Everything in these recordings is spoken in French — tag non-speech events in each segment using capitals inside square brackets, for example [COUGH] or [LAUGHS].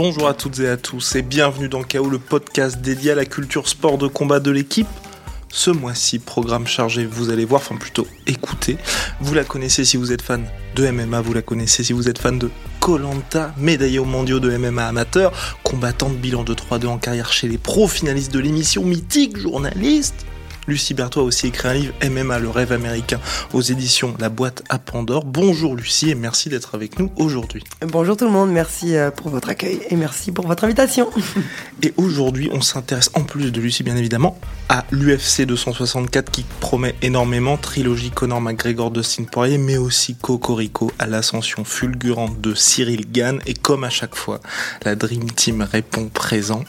Bonjour à toutes et à tous et bienvenue dans KO, le podcast dédié à la culture sport de combat de l'équipe. Ce mois-ci, programme chargé, vous allez voir, enfin plutôt écouter. Vous la connaissez si vous êtes fan de MMA, vous la connaissez si vous êtes fan de Colanta, médaillé aux mondiaux de MMA amateur, combattante bilan de 3-2 en carrière chez les pros, finaliste de l'émission mythique, journaliste, Lucie Berthois a aussi écrit un livre MMA, le rêve américain, aux éditions La Boîte à Pandore. Bonjour Lucie et merci d'être avec nous aujourd'hui. Bonjour tout le monde, merci euh, pour votre accueil et merci pour votre invitation. [LAUGHS] Et aujourd'hui, on s'intéresse en plus de Lucie, bien évidemment, à l'UFC 264 qui promet énormément, trilogie Conor McGregor de Poirier, mais aussi Cocorico à l'ascension fulgurante de Cyril Gann. Et comme à chaque fois, la Dream Team répond présent.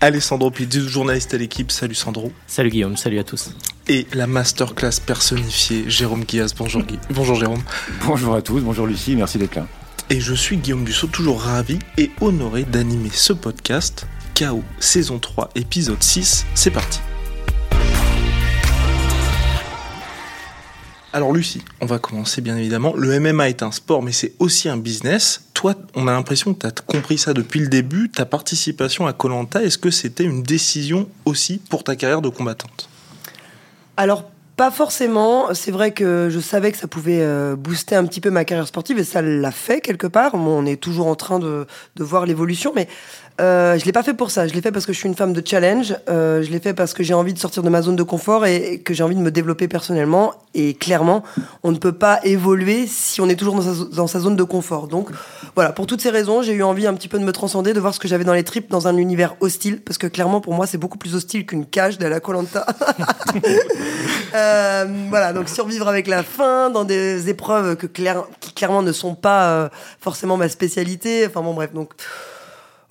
Alessandro Pizzi, journaliste à l'équipe. Salut Sandro. Salut Guillaume, salut à tous. Et la masterclass personnifiée, Jérôme Guillaz. Bonjour, Guy. [LAUGHS] bonjour Jérôme. Bonjour à tous, bonjour Lucie, merci d'être là. Et je suis Guillaume Dussault, toujours ravi et honoré d'animer ce podcast. KO, saison 3, épisode 6. C'est parti. Alors Lucie, on va commencer bien évidemment. Le MMA est un sport, mais c'est aussi un business. Toi, on a l'impression que tu as compris ça depuis le début. Ta participation à Colanta, est-ce que c'était une décision aussi pour ta carrière de combattante? Alors pas forcément. C'est vrai que je savais que ça pouvait euh, booster un petit peu ma carrière sportive et ça l'a fait quelque part. on est toujours en train de, de voir l'évolution, mais euh, je l'ai pas fait pour ça. Je l'ai fait parce que je suis une femme de challenge. Euh, je l'ai fait parce que j'ai envie de sortir de ma zone de confort et, que j'ai envie de me développer personnellement. Et clairement, on ne peut pas évoluer si on est toujours dans sa, zone de confort. Donc voilà, pour toutes ces raisons, j'ai eu envie un petit peu de me transcender, de voir ce que j'avais dans les tripes dans un univers hostile, parce que clairement pour moi c'est beaucoup plus hostile qu'une cage de la Colanta. [LAUGHS] euh, voilà, donc survivre avec la faim dans des épreuves que qui clairement ne sont pas euh, forcément ma spécialité. Enfin bon bref, donc.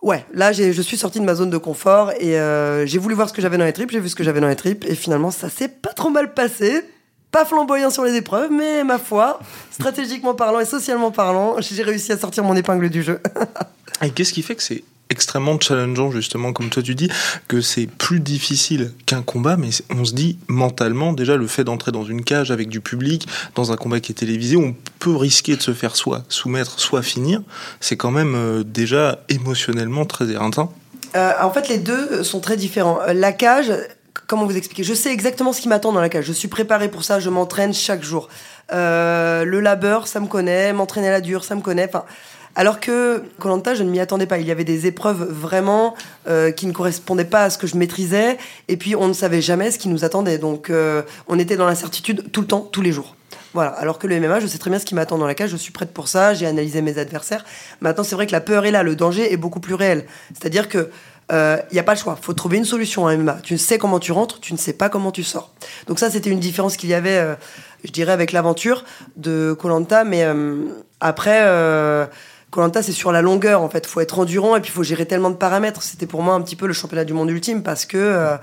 Ouais, là je suis sortie de ma zone de confort et euh, j'ai voulu voir ce que j'avais dans les tripes, j'ai vu ce que j'avais dans les tripes et finalement ça s'est pas trop mal passé. Pas flamboyant sur les épreuves, mais ma foi, stratégiquement parlant et socialement parlant, j'ai réussi à sortir mon épingle du jeu. [LAUGHS] et qu'est-ce qui fait que c'est extrêmement challengeant justement comme toi tu dis que c'est plus difficile qu'un combat mais on se dit mentalement déjà le fait d'entrer dans une cage avec du public dans un combat qui est télévisé on peut risquer de se faire soit soumettre soit finir. C'est quand même euh, déjà émotionnellement très éreintant. Euh, en fait les deux sont très différents. Euh, la cage comment vous expliquer? Je sais exactement ce qui m'attend dans la cage. Je suis préparé pour ça je m'entraîne chaque jour. Le labeur ça me connaît m'entraîner à la dure ça me connaît. Enfin alors que Colanta, je ne m'y attendais pas. Il y avait des épreuves vraiment euh, qui ne correspondaient pas à ce que je maîtrisais, et puis on ne savait jamais ce qui nous attendait. Donc euh, on était dans l'incertitude tout le temps, tous les jours. Voilà. Alors que le MMA, je sais très bien ce qui m'attend dans la cage, je suis prête pour ça, j'ai analysé mes adversaires. Maintenant, c'est vrai que la peur est là, le danger est beaucoup plus réel. C'est-à-dire que il euh, n'y a pas le choix. faut trouver une solution à MMA. Tu ne sais comment tu rentres, tu ne sais pas comment tu sors. Donc ça, c'était une différence qu'il y avait, je dirais, avec l'aventure de Colanta. Mais après, Colanta, c'est sur la longueur, en fait. faut être endurant et puis il faut gérer tellement de paramètres. C'était pour moi un petit peu le championnat du monde ultime parce que euh,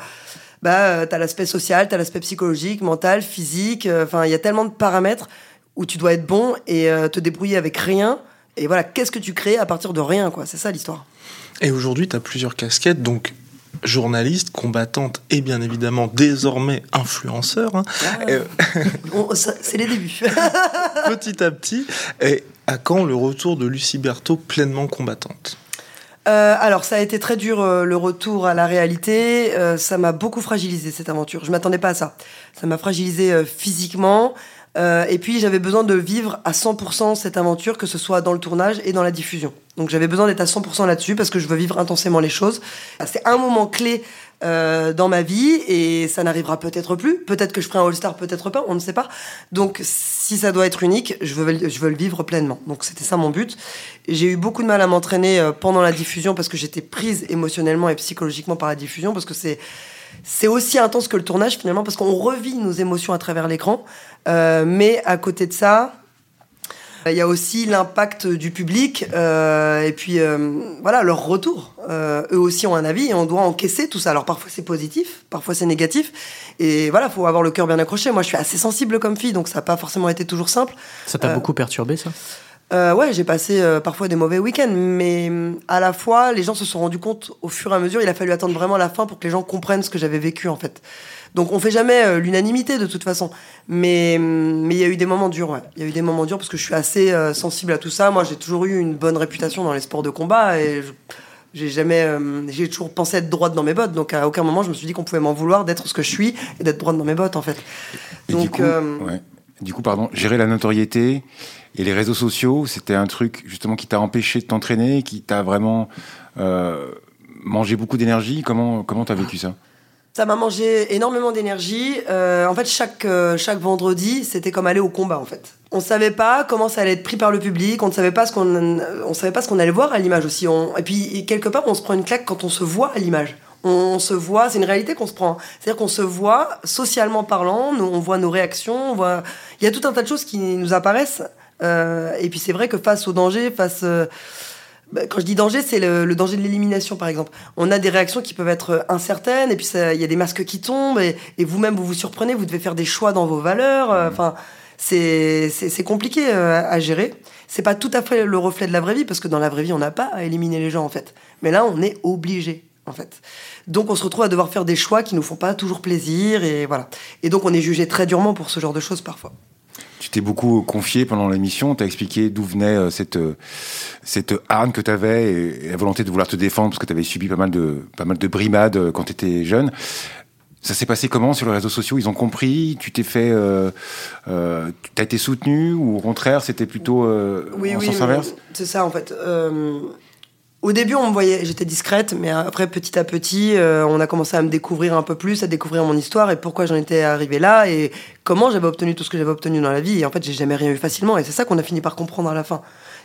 bah, euh, tu as l'aspect social, tu as l'aspect psychologique, mental, physique. Euh, enfin, il y a tellement de paramètres où tu dois être bon et te débrouiller avec rien. Et voilà, qu'est-ce que tu crées à partir de rien, quoi? C'est ça l'histoire. Et aujourd'hui, tu as plusieurs casquettes, donc journaliste, combattante et bien évidemment désormais influenceur. Hein. Ah [LAUGHS] c'est les débuts. [LAUGHS] petit à petit. Et à quand le retour de Lucie Berthaud pleinement combattante? Euh, alors ça a été très dur euh, le retour à la réalité. Euh, ça m'a beaucoup fragilisé cette aventure. Je m'attendais pas à ça. Ça m'a fragilisé physiquement. Et puis j'avais besoin de vivre à 100% cette aventure, que ce soit dans le tournage et dans la diffusion. Donc j'avais besoin d'être à 100% là-dessus parce que je veux vivre intensément les choses. C'est un moment clé euh, dans ma vie et ça n'arrivera peut-être plus. Peut-être que je ferai un All-Star, peut-être pas, on ne sait pas. Donc si ça doit être unique, je veux, je veux le vivre pleinement. Donc c'était ça mon but. J'ai eu beaucoup de mal à m'entraîner euh, pendant la diffusion parce que j'étais prise émotionnellement et psychologiquement par la diffusion parce que c'est c'est aussi intense que le tournage finalement parce qu'on revit nos émotions à travers l'écran. Euh, mais à côté de ça, il y a aussi l'impact du public euh, et puis euh, voilà leur retour. Euh, eux aussi ont un avis et on doit encaisser tout ça. Alors parfois c'est positif, parfois c'est négatif et voilà, faut avoir le cœur bien accroché. Moi je suis assez sensible comme fille donc ça n'a pas forcément été toujours simple. Ça t'a beaucoup perturbé ça? Ouais, j'ai passé parfois des mauvais week-ends, mais à la fois, les gens se sont rendus compte au fur et à mesure. Il a fallu attendre vraiment la fin pour que les gens comprennent ce que j'avais vécu en fait. Donc on fait jamais euh, l'unanimité de toute façon. Mais mais il y a eu des moments durs, ouais. Il y a eu des moments durs parce que je suis assez euh, sensible à tout ça. Moi, j'ai toujours eu une bonne réputation dans les sports de combat et j'ai jamais, euh, j'ai toujours pensé être droite dans mes bottes. Donc à aucun moment je me suis dit qu'on pouvait m'en vouloir d'être ce que je suis et d'être droite dans mes bottes en fait. Et donc du coup, ouais. du coup, pardon, gérer la notoriété et les réseaux sociaux, c'était un truc justement qui t'a empêché de t'entraîner, qui t'a vraiment euh, mangé beaucoup d'énergie. Comment comment t'as vécu ça? Ça m'a mangé énormément d'énergie. Euh, en fait, chaque, euh, chaque vendredi, c'était comme aller au combat, en fait. On savait pas comment ça allait être pris par le public, on ne savait pas ce qu'on, on savait pas ce qu'on allait voir à l'image aussi. Et puis, quelque part, on se prend une claque quand on se voit à l'image. On, se voit, c'est une réalité qu'on se prend. C'est-à-dire qu'on se voit, socialement parlant, on voit nos réactions, on voit... Il y a tout un tas de choses qui nous apparaissent. Euh, et puis, c'est vrai que face au danger, face... Euh, bah, quand je dis danger, c'est le, danger de l'élimination, par exemple. On a des réactions qui peuvent être incertaines, et puis il y a des masques qui tombent, et, vous-même, vous vous surprenez, vous devez faire des choix dans vos valeurs. Euh, enfin, c'est compliqué euh, à gérer. C'est pas tout à fait le reflet de la vraie vie, parce que dans la vraie vie, on n'a pas à éliminer les gens, en fait. Mais là, on est obligé, en fait. Donc, on se retrouve à devoir faire des choix qui nous font pas toujours plaisir, et voilà. Et donc, on est jugé très durement pour ce genre de choses, parfois. Tu t'es beaucoup confié pendant l'émission, tu as expliqué d'où venait euh, cette, euh, cette harne que tu avais et la volonté de vouloir te défendre parce que tu avais subi pas mal de, pas mal de brimades euh, quand tu étais jeune. Ça s'est passé comment sur les réseaux sociaux? Ils ont compris? Tu t'es fait, euh, euh, t'as été soutenu ou au contraire c'était plutôt euh, oui, en oui, sens inverse? C'est ça en fait. Au début, on me voyait, j'étais discrète, mais après, petit à petit, euh, on a commencé à me découvrir un peu plus, à découvrir mon histoire et pourquoi j'en étais arrivé là et comment j'avais obtenu tout ce que j'avais obtenu dans la vie. Et en fait, j'ai jamais rien eu facilement. Et c'est ça qu'on a fini par comprendre à la fin.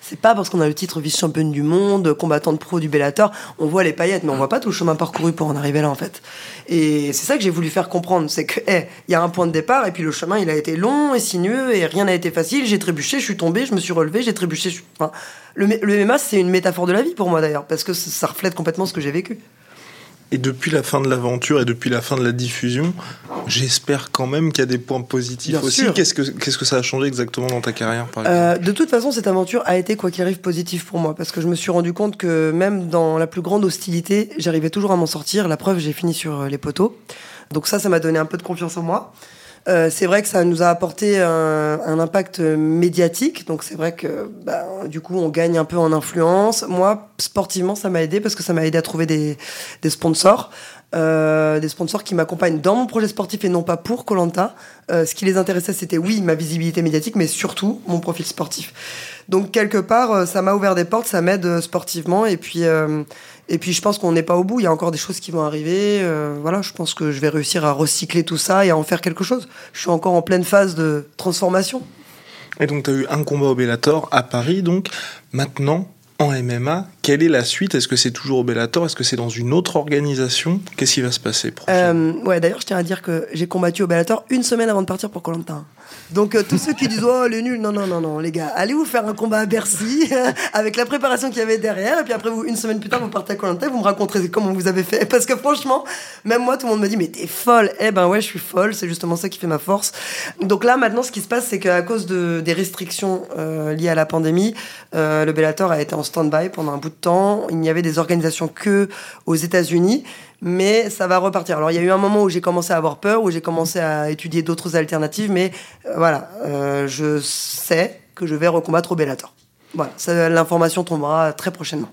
C'est pas parce qu'on a le titre vice-championne du monde, combattante pro du Bellator, on voit les paillettes, mais on voit pas tout le chemin parcouru pour en arriver là, en fait. Et c'est ça que j'ai voulu faire comprendre, c'est que, il y a un point de départ, et puis le chemin, il a été long et sinueux, et rien n'a été facile. J'ai trébuché, je suis tombé, je me suis relevé, j'ai trébuché. Je... Enfin, le, le MMA, c'est une métaphore de la vie pour moi d'ailleurs, parce que ça reflète complètement ce que j'ai vécu. Et depuis la fin de l'aventure et depuis la fin de la diffusion, j'espère quand même qu'il y a des points positifs Bien aussi. Qu'est-ce que, qu'est-ce que ça a changé exactement dans ta carrière, par exemple Euh, de toute façon, cette aventure a été, quoi qu'il arrive, positive pour moi, parce que je me suis rendu compte que même dans la plus grande hostilité, j'arrivais toujours à m'en sortir. La preuve, j'ai fini sur euh, les poteaux. Donc ça, ça m'a donné un peu de confiance en moi. Euh, c'est vrai que ça nous a apporté un, un impact médiatique, donc c'est vrai que bah, du coup on gagne un peu en influence. Moi, sportivement, ça m'a aidé parce que ça m'a aidé à trouver des, des sponsors. Euh, des sponsors qui m'accompagnent dans mon projet sportif et non pas pour Colanta. Euh, ce qui les intéressait, c'était oui ma visibilité médiatique, mais surtout mon profil sportif. Donc quelque part, euh, ça m'a ouvert des portes, ça m'aide euh, sportivement, et puis et puis je pense qu'on n'est pas au bout. Il y a encore des choses qui vont arriver. Euh, voilà, je pense que je vais réussir à recycler tout ça et à en faire quelque chose. Je suis encore en pleine phase de transformation. Et donc, tu as eu un combat au Bellator à Paris, donc maintenant en MMA. Quelle est la suite? Est-ce que c'est toujours au Bellator? Est-ce que c'est dans une autre organisation? Qu'est-ce qui va se passer Euh, ouais, d'ailleurs, je tiens à dire que j'ai combattu au Bellator une semaine avant de partir pour Colanta. Donc euh, tous ceux qui disent oh les nuls, non non non non les gars, allez vous faire un combat à Bercy [LAUGHS] avec la préparation qu'il y avait derrière et puis après vous une semaine plus tard vous partez à Colanta, vous me raconterez comment vous avez fait parce que franchement même moi tout le monde me dit mais t'es folle, eh ben ouais je suis folle, c'est justement ça qui fait ma force. Donc là maintenant ce qui se passe c'est qu'à cause de des restrictions euh, liées à la pandémie, euh, le Bellator a été en stand-by pendant un bout de temps. Il n'y avait des organisations que aux États-Unis mais ça va repartir. Alors il y a eu un moment où j'ai commencé à avoir peur, où j'ai commencé à étudier d'autres alternatives, mais euh, voilà, euh, je sais que je vais recombattre au Bellator. Voilà, l'information tombera très prochainement.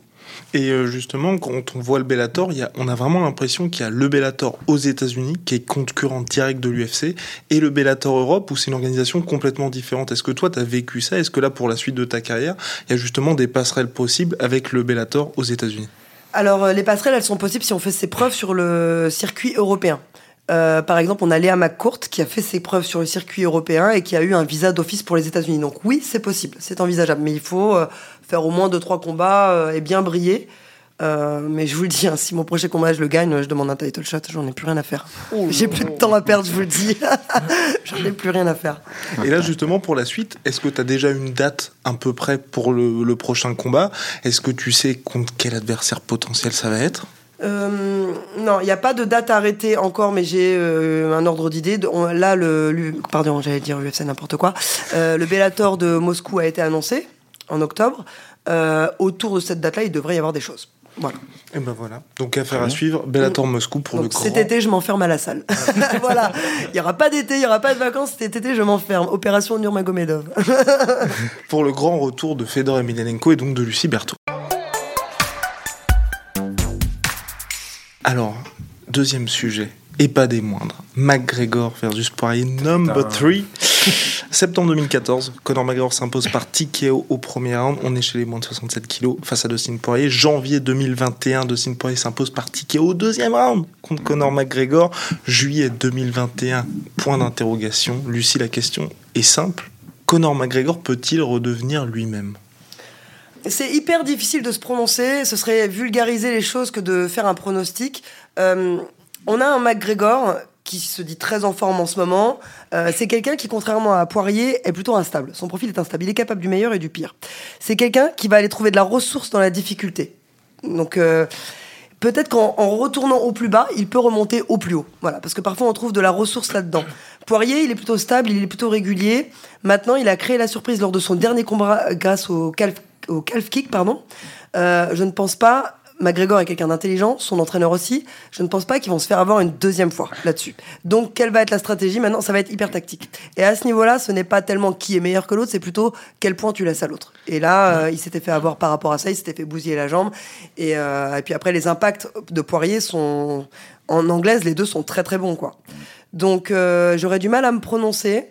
Et euh, justement, quand on voit le Bellator, on a vraiment l'impression qu'il y a le Bellator aux États-Unis, qui est concurrent direct de l'UFC, et le Bellator Europe, où c'est une organisation complètement différente. Est-ce que toi, tu as vécu ça? Est-ce que là, pour la suite de ta carrière, il y a justement des passerelles possibles avec le Bellator aux États-Unis? Alors euh, les passerelles, elles sont possibles si on fait ses preuves sur le circuit européen. Euh, par exemple, on a Léa McCourt qui a fait ses preuves sur le circuit européen et qui a eu un visa d'office pour les États-Unis. Donc oui, c'est possible, c'est envisageable, mais il faut faire au moins deux trois combats euh, et bien briller. Euh, mais je vous le dis, hein, si mon prochain combat je le gagne, je demande un title shot, j'en ai plus rien à faire. J'ai plus de temps à perdre, je vous le dis. [LAUGHS] j'en ai plus rien à faire. Et là, justement, pour la suite, est-ce que tu as déjà une date à peu près pour le, le prochain combat? Est-ce que tu sais contre quel adversaire potentiel ça va être? Euh, non, il n'y a pas de date arrêtée encore, mais j'ai euh, un ordre d'idée. Là, le, pardon, j'allais dire UFC n'importe quoi. Euh, le Bellator de Moscou a été annoncé en octobre. Euh, autour de cette date-là, il devrait y avoir des choses. Voilà. Et ben voilà. Donc affaire à suivre, Bellator Moscou pour Donc, le cet grand. été, je m'enferme à la salle. [LAUGHS] voilà. Il n'y aura pas d'été, il n'y aura pas de vacances. Cet été, je m'enferme. Opération Nurmagomedov. [LAUGHS] pour le grand retour de Fedor Emelianenko et donc de Lucie Berthaud. Alors, deuxième sujet, et pas des moindres, McGregor versus Poirier number 3. [LAUGHS] Septembre 2014, Conor McGregor s'impose par TKO au premier round. On est chez les moins de 67 kilos face à Dustin Poirier. Janvier 2021, Dustin Poirier s'impose par TKO au deuxième round contre Conor McGregor. Juillet 2021, point d'interrogation. Lucie, la question est simple. Conor McGregor peut-il redevenir lui-même? C'est hyper difficile de se prononcer. Ce serait vulgariser les choses que de faire un pronostic. Euh, on a un McGregor qui se dit très en forme en ce moment. Euh, c'est quelqu'un qui, contrairement à Poirier, est plutôt instable. Son profil est instable. Il est capable du meilleur et du pire. C'est quelqu'un qui va aller trouver de la ressource dans la difficulté. Donc, euh, peut-être qu'en en retournant au plus bas, il peut remonter au plus haut. Voilà, parce que parfois on trouve de la ressource là-dedans. Poirier, il est plutôt stable, il est plutôt régulier. Maintenant, il a créé la surprise lors de son dernier combat grâce au calf, au calf kick, pardon. Euh, je ne pense pas. McGregor est quelqu'un d'intelligent, son entraîneur aussi. Je ne pense pas qu'ils vont se faire avoir une deuxième fois là-dessus. Donc, quelle va être la stratégie? Maintenant, ça va être hyper tactique. Et à ce niveau-là, ce n'est pas tellement qui est meilleur que l'autre, c'est plutôt quel point tu laisses à l'autre. Et là, euh, il s'était fait avoir par rapport à ça, il s'était fait bousiller la jambe. Et, euh, et puis après, les impacts de Poirier sont. En anglaise, les deux sont très très bons, quoi. Donc, euh, j'aurais du mal à me prononcer.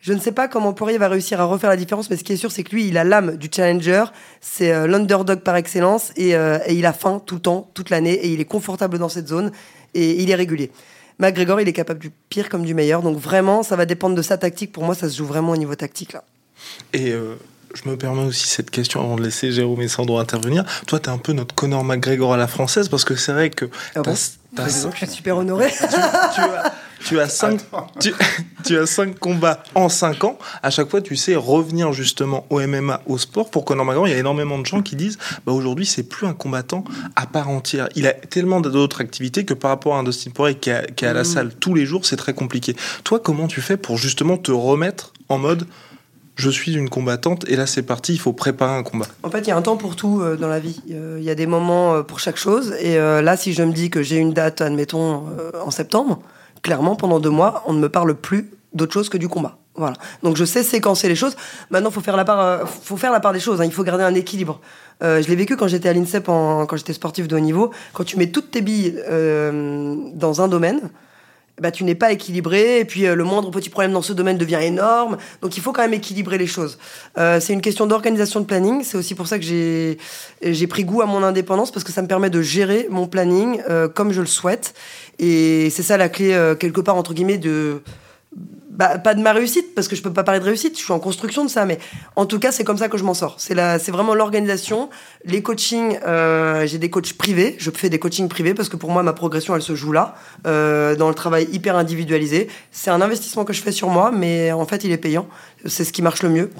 Je ne sais pas comment Poirier va réussir à refaire la différence, mais ce qui est sûr, c'est que lui, il a l'âme du challenger. C'est euh, l'underdog par excellence et, euh, et il a faim tout le temps, toute l'année, et il est confortable dans cette zone et il est régulier. McGregor, il est capable du pire comme du meilleur. Donc vraiment, ça va dépendre de sa tactique. Pour moi, ça se joue vraiment au niveau tactique là. Et euh, je me permets aussi cette question avant de laisser Jérôme et Sandro intervenir. Toi, t'es un peu notre Conor McGregor à la française parce que c'est vrai que Ah bon Je suis super honoré. [LAUGHS] tu, as, tu as cinq, tu, tu as cinq combats en cinq ans. À chaque fois, tu sais revenir justement au MMA, au sport. Pour Conor McGregor, il y a énormément de gens qui disent bah, aujourd'hui, c'est plus un combattant à part entière. Il a tellement d'autres activités que par rapport à un Dustin Poirier qui, est à la salle tous les jours, c'est très compliqué. Toi, comment tu fais pour justement te remettre en mode je suis une combattante et là c'est parti, il faut préparer un combat. En fait, il y a un temps pour tout euh, dans la vie. Euh, Il y a des moments euh, pour chaque chose. Et là, si je me dis que j'ai une date, admettons, en septembre, clairement, pendant deux mois, on ne me parle plus d'autre chose que du combat. Voilà. Donc je sais séquencer les choses. Maintenant, faut faire la part, faut faire la part des choses. hein. Il faut garder un équilibre. Je l'ai vécu quand j'étais à l'INSEP, quand j'étais sportif de haut niveau. Quand tu mets toutes tes billes dans un domaine, bah, tu n'es pas équilibré, et puis euh, le moindre petit problème dans ce domaine devient énorme. Donc il faut quand même équilibrer les choses. Euh, c'est une question d'organisation de planning. C'est aussi pour ça que j'ai pris goût à mon indépendance parce que ça me permet de gérer mon planning euh, comme je le souhaite. Et c'est ça la clé euh, quelque part entre guillemets de bah, pas de ma réussite parce que je peux pas parler de réussite. Je suis en construction de ça, mais en tout cas c'est comme ça que je m'en sors. C'est la, c'est vraiment l'organisation, les coachings. euh, j'ai des coachs privés. Je fais des coachings privés parce que pour moi ma progression elle se joue là, euh, dans le travail hyper individualisé. C'est un investissement que je fais sur moi, mais en fait il est payant. C'est ce qui marche le mieux.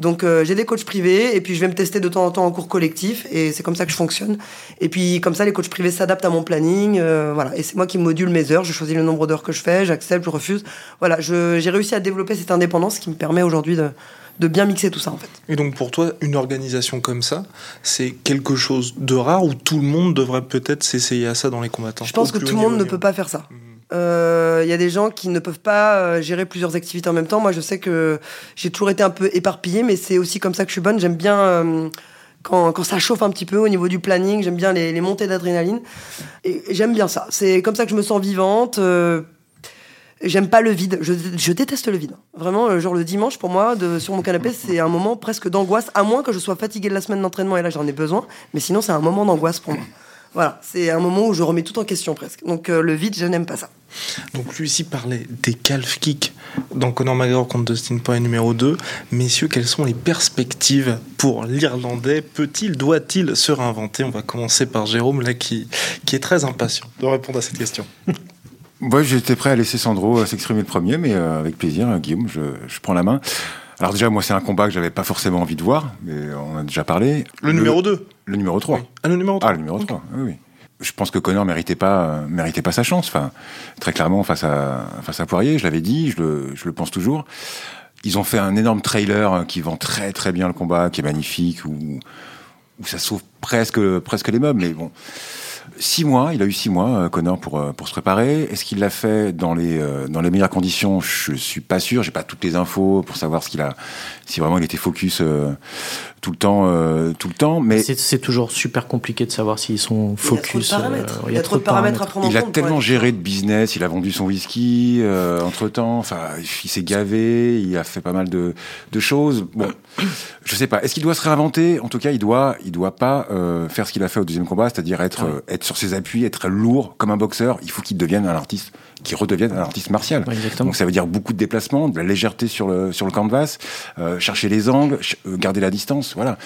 Donc euh, j'ai des coachs privés et puis je vais me tester de temps en temps en cours collectif et c'est comme ça que je fonctionne. Et puis comme ça les coachs privés s'adaptent à mon planning, euh, voilà. Et c'est moi qui module mes heures. Je choisis le nombre d'heures que je fais, j'accepte, je refuse. Voilà, je- j'ai réussi à développer cette indépendance qui me permet aujourd'hui de, de bien mixer tout ça en fait. Et donc pour toi, une organisation comme ça, c'est quelque chose de rare où tout le monde devrait peut-être s'essayer à ça dans les combattants? Je pense que tout le monde niveau. ne peut pas faire ça. Mhm. Il y a des gens qui ne peuvent pas euh, gérer plusieurs activités en même temps. Moi, je sais que j'ai toujours été un peu éparpillée, mais c'est aussi comme ça que je suis bonne. J'aime bien euh, quand, quand ça chauffe un petit peu au niveau du planning. J'aime bien les, les montées d'adrénaline. Et j'aime bien ça. C'est comme ça que je me sens vivante. euh, J'aime pas le vide. Je, je déteste le vide. Vraiment, euh, genre le dimanche, pour moi, de, sur mon canapé, c'est un moment presque d'angoisse, à moins que je sois fatiguée de la semaine d'entraînement et là j'en ai besoin. Mais sinon, c'est un moment d'angoisse pour moi. Voilà, c'est un moment où je remets tout en question presque. Donc euh, le vide, je n'aime pas ça. Donc lui ici parlait des calf kicks dans Conor McGregor contre Dustin Poirier numéro 2. Messieurs, quelles sont les perspectives pour l'Irlandais? Peut-il, doit-il se réinventer? On va commencer par Jérôme, là, qui, qui est très impatient de répondre à cette question. [LAUGHS] Moi, j'étais prêt à laisser Sandro euh, s'exprimer le premier, mais euh, avec plaisir, euh, Guillaume, je, je prends la main. Alors déjà, moi, c'est un combat que j'avais pas forcément envie de voir, mais on a déjà parlé. Le, numéro 2 Le numéro 3. Oui. Ah, le numéro 3 Ah, le numéro 3, oui, oui. Je pense que Connor méritait pas, euh, méritait pas sa chance. Enfin, très clairement, face à, face à Poirier, je l'avais dit, je le, je le pense toujours. Ils ont fait un énorme trailer euh, qui vend très très bien le combat, qui est magnifique, où, où ça sauve presque, presque les meubles, mais bon. Six mois, il a eu six mois, euh, Connor, pour, euh, pour se préparer. Est-ce qu'il l'a fait dans les, euh, dans les meilleures conditions? Je suis pas sûr. J'ai pas toutes les infos pour savoir ce qu'il a, si vraiment il était focus tout le temps, tout le temps. Mais c'est toujours super compliqué de savoir s'ils sont focus. Il y a trop de paramètres, à prendre Il a tellement géré de business. Il a vendu son whisky entre temps. Enfin, il s'est gavé. Il a fait pas mal de, de choses. Bon, je sais pas. Est-ce qu'il doit se réinventer? En tout cas, il doit, il doit pas faire ce qu'il a fait au deuxième combat, c'est-à-dire être, ah être sur ses appuis, être lourd comme un boxeur. Il faut qu'il devienne un artiste, qu'il redevienne un artiste martial. Donc ça veut dire beaucoup de déplacements, de la légèreté sur le, sur le canvas, euh, chercher les angles, euh, garder la distance, voilà.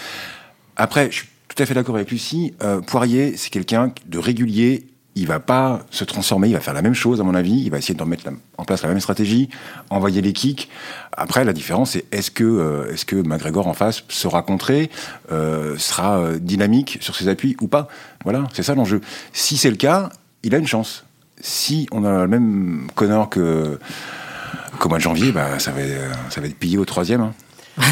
Après, je suis tout à fait d'accord avec Lucie. Euh, Poirier, c'est quelqu'un de régulier il va pas se transformer, il va faire la même chose à mon avis, il va essayer de mettre en place la même stratégie, envoyer les kicks. Après, la différence, c'est est-ce que, euh, est-ce que McGregor en face sera contré, euh, sera euh, dynamique sur ses appuis ou pas? Voilà, c'est ça l'enjeu. Si c'est le cas, il a une chance. Si on a le même Connor que qu'au mois de janvier, bah, ça, va, ça va être pillé au troisième. Hein. [LAUGHS]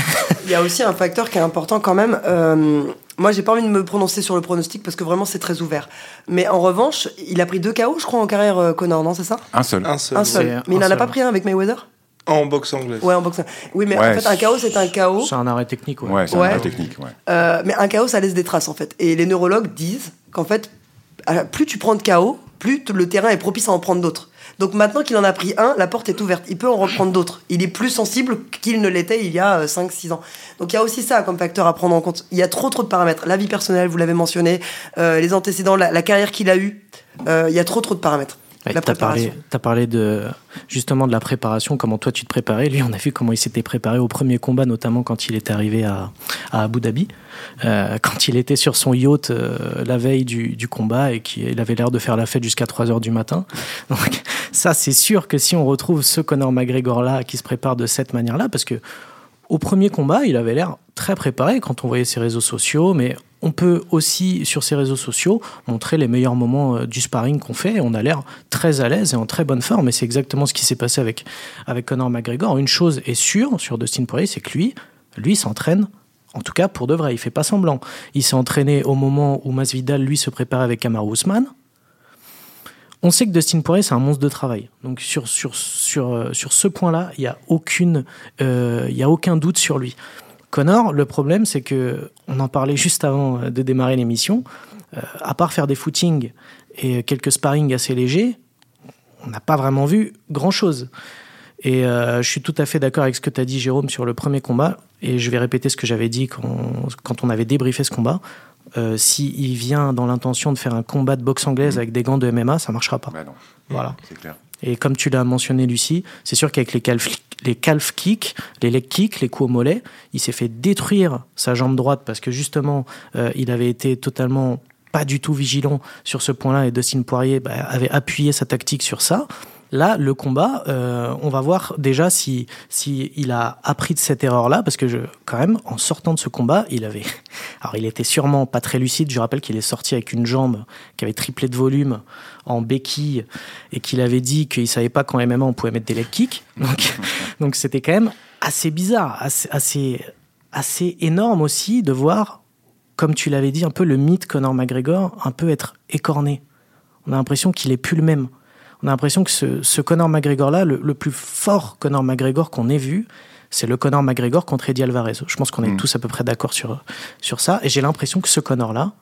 il y a aussi un facteur qui est important quand même. Euh, moi, j'ai pas envie de me prononcer sur le pronostic parce que vraiment c'est très ouvert. Mais en revanche, il a pris deux KO, je crois, en carrière, euh, Connor, non C'est ça? Un seul. Un seul. Un seul. Mais il n'en a pas pris un avec Mayweather? En boxe anglaise. Ouais, en boxe. Oui, mais en fait, un KO, c'est un KO. C'est un arrêt technique, ouais. ouais c'est un arrêt technique, ouais. Euh, mais un KO, ça laisse des traces, en fait. Et les neurologues disent qu'en fait, plus tu prends de KO, plus le terrain est propice à en prendre d'autres. Donc maintenant qu'il en a pris un, la porte est ouverte. Il peut en reprendre d'autres. Il est plus sensible qu'il ne l'était il y a 5-6 euh, ans. Donc il y a aussi ça comme facteur à prendre en compte. Il y a trop trop de paramètres. La vie personnelle, vous l'avez mentionné, euh, les antécédents, la, carrière qu'il a eue. Euh, il y a trop trop de paramètres. Tu as parlé, as parlé de, justement de la préparation, comment toi tu te préparais. Lui, on a vu comment il s'était préparé au premier combat, notamment quand il est arrivé à, à Abu Dhabi, quand il était sur son yacht la veille du, du combat et qu'il avait l'air de faire la fête jusqu'à 3 heures du matin. [LAUGHS] Donc, ça, c'est sûr que si on retrouve ce Conor McGregor-là qui se prépare de cette manière-là, parce que au premier combat, il avait l'air très préparé quand on voyait ses réseaux sociaux, mais on peut aussi, sur ses réseaux sociaux, montrer les meilleurs moments euh, du sparring qu'on fait. On a l'air très à l'aise et en très bonne forme. Et c'est exactement ce qui s'est passé avec, avec Conor McGregor. Une chose est sûre sur Dustin Poirier, c'est que lui, lui s'entraîne en tout cas, pour de vrai, il fait pas semblant. Il s'est entraîné au moment où Masvidal, lui, se préparait avec Kamaru Usman. On sait que Dustin Poirier, c'est un monstre de travail. Donc sur, sur, sur, euh, sur ce point-là, il n'y a, euh, y a aucun doute sur lui. Connor, le problème, c'est que, on en parlait juste avant euh, de démarrer l'émission, à part faire des footings et quelques sparring assez légers, on n'a pas vraiment vu grand-chose. Et je suis tout à fait d'accord avec ce que tu as dit, Jérôme, sur le premier combat. Et je vais répéter ce que j'avais dit quand, quand on avait débriefé ce combat. Euh, s'il vient dans l'intention de faire un combat de boxe anglaise avec des gants de MMA, ça marchera pas. Bah non. Voilà. C'est clair. Et comme tu l'as mentionné, Lucie, c'est sûr qu'avec les calf, les calf kicks, les leg kicks, les coups au mollet, il s'est fait détruire sa jambe droite parce que justement, euh, il avait été totalement pas du tout vigilant sur ce point-là et Dustin Poirier bah, avait appuyé sa tactique sur ça. Là, le combat, euh, on va voir déjà si, si il a appris de cette erreur-là, parce que je, quand même, en sortant de ce combat, il avait, [LAUGHS] alors il était sûrement pas très lucide. Je rappelle qu'il est sorti avec une jambe qui avait triplé de volume en béquille et qu'il avait dit qu'il savait pas qu'en MMA on pouvait mettre des leg kicks. Donc, [LAUGHS] donc c'était quand même assez bizarre, assez, assez, assez énorme aussi de voir, comme tu l'avais dit, un peu le mythe Conor McGregor, un peu être écorné. On a l'impression qu'il est plus le même on a l'impression que ce, ce Conor McGregor-là, le, plus fort Conor McGregor qu'on ait vu, c'est le Conor McGregor contre Eddie Alvarez. Je pense qu'on est mm. tous à peu près d'accord sur, sur ça. Et j'ai l'impression que ce Conor-là,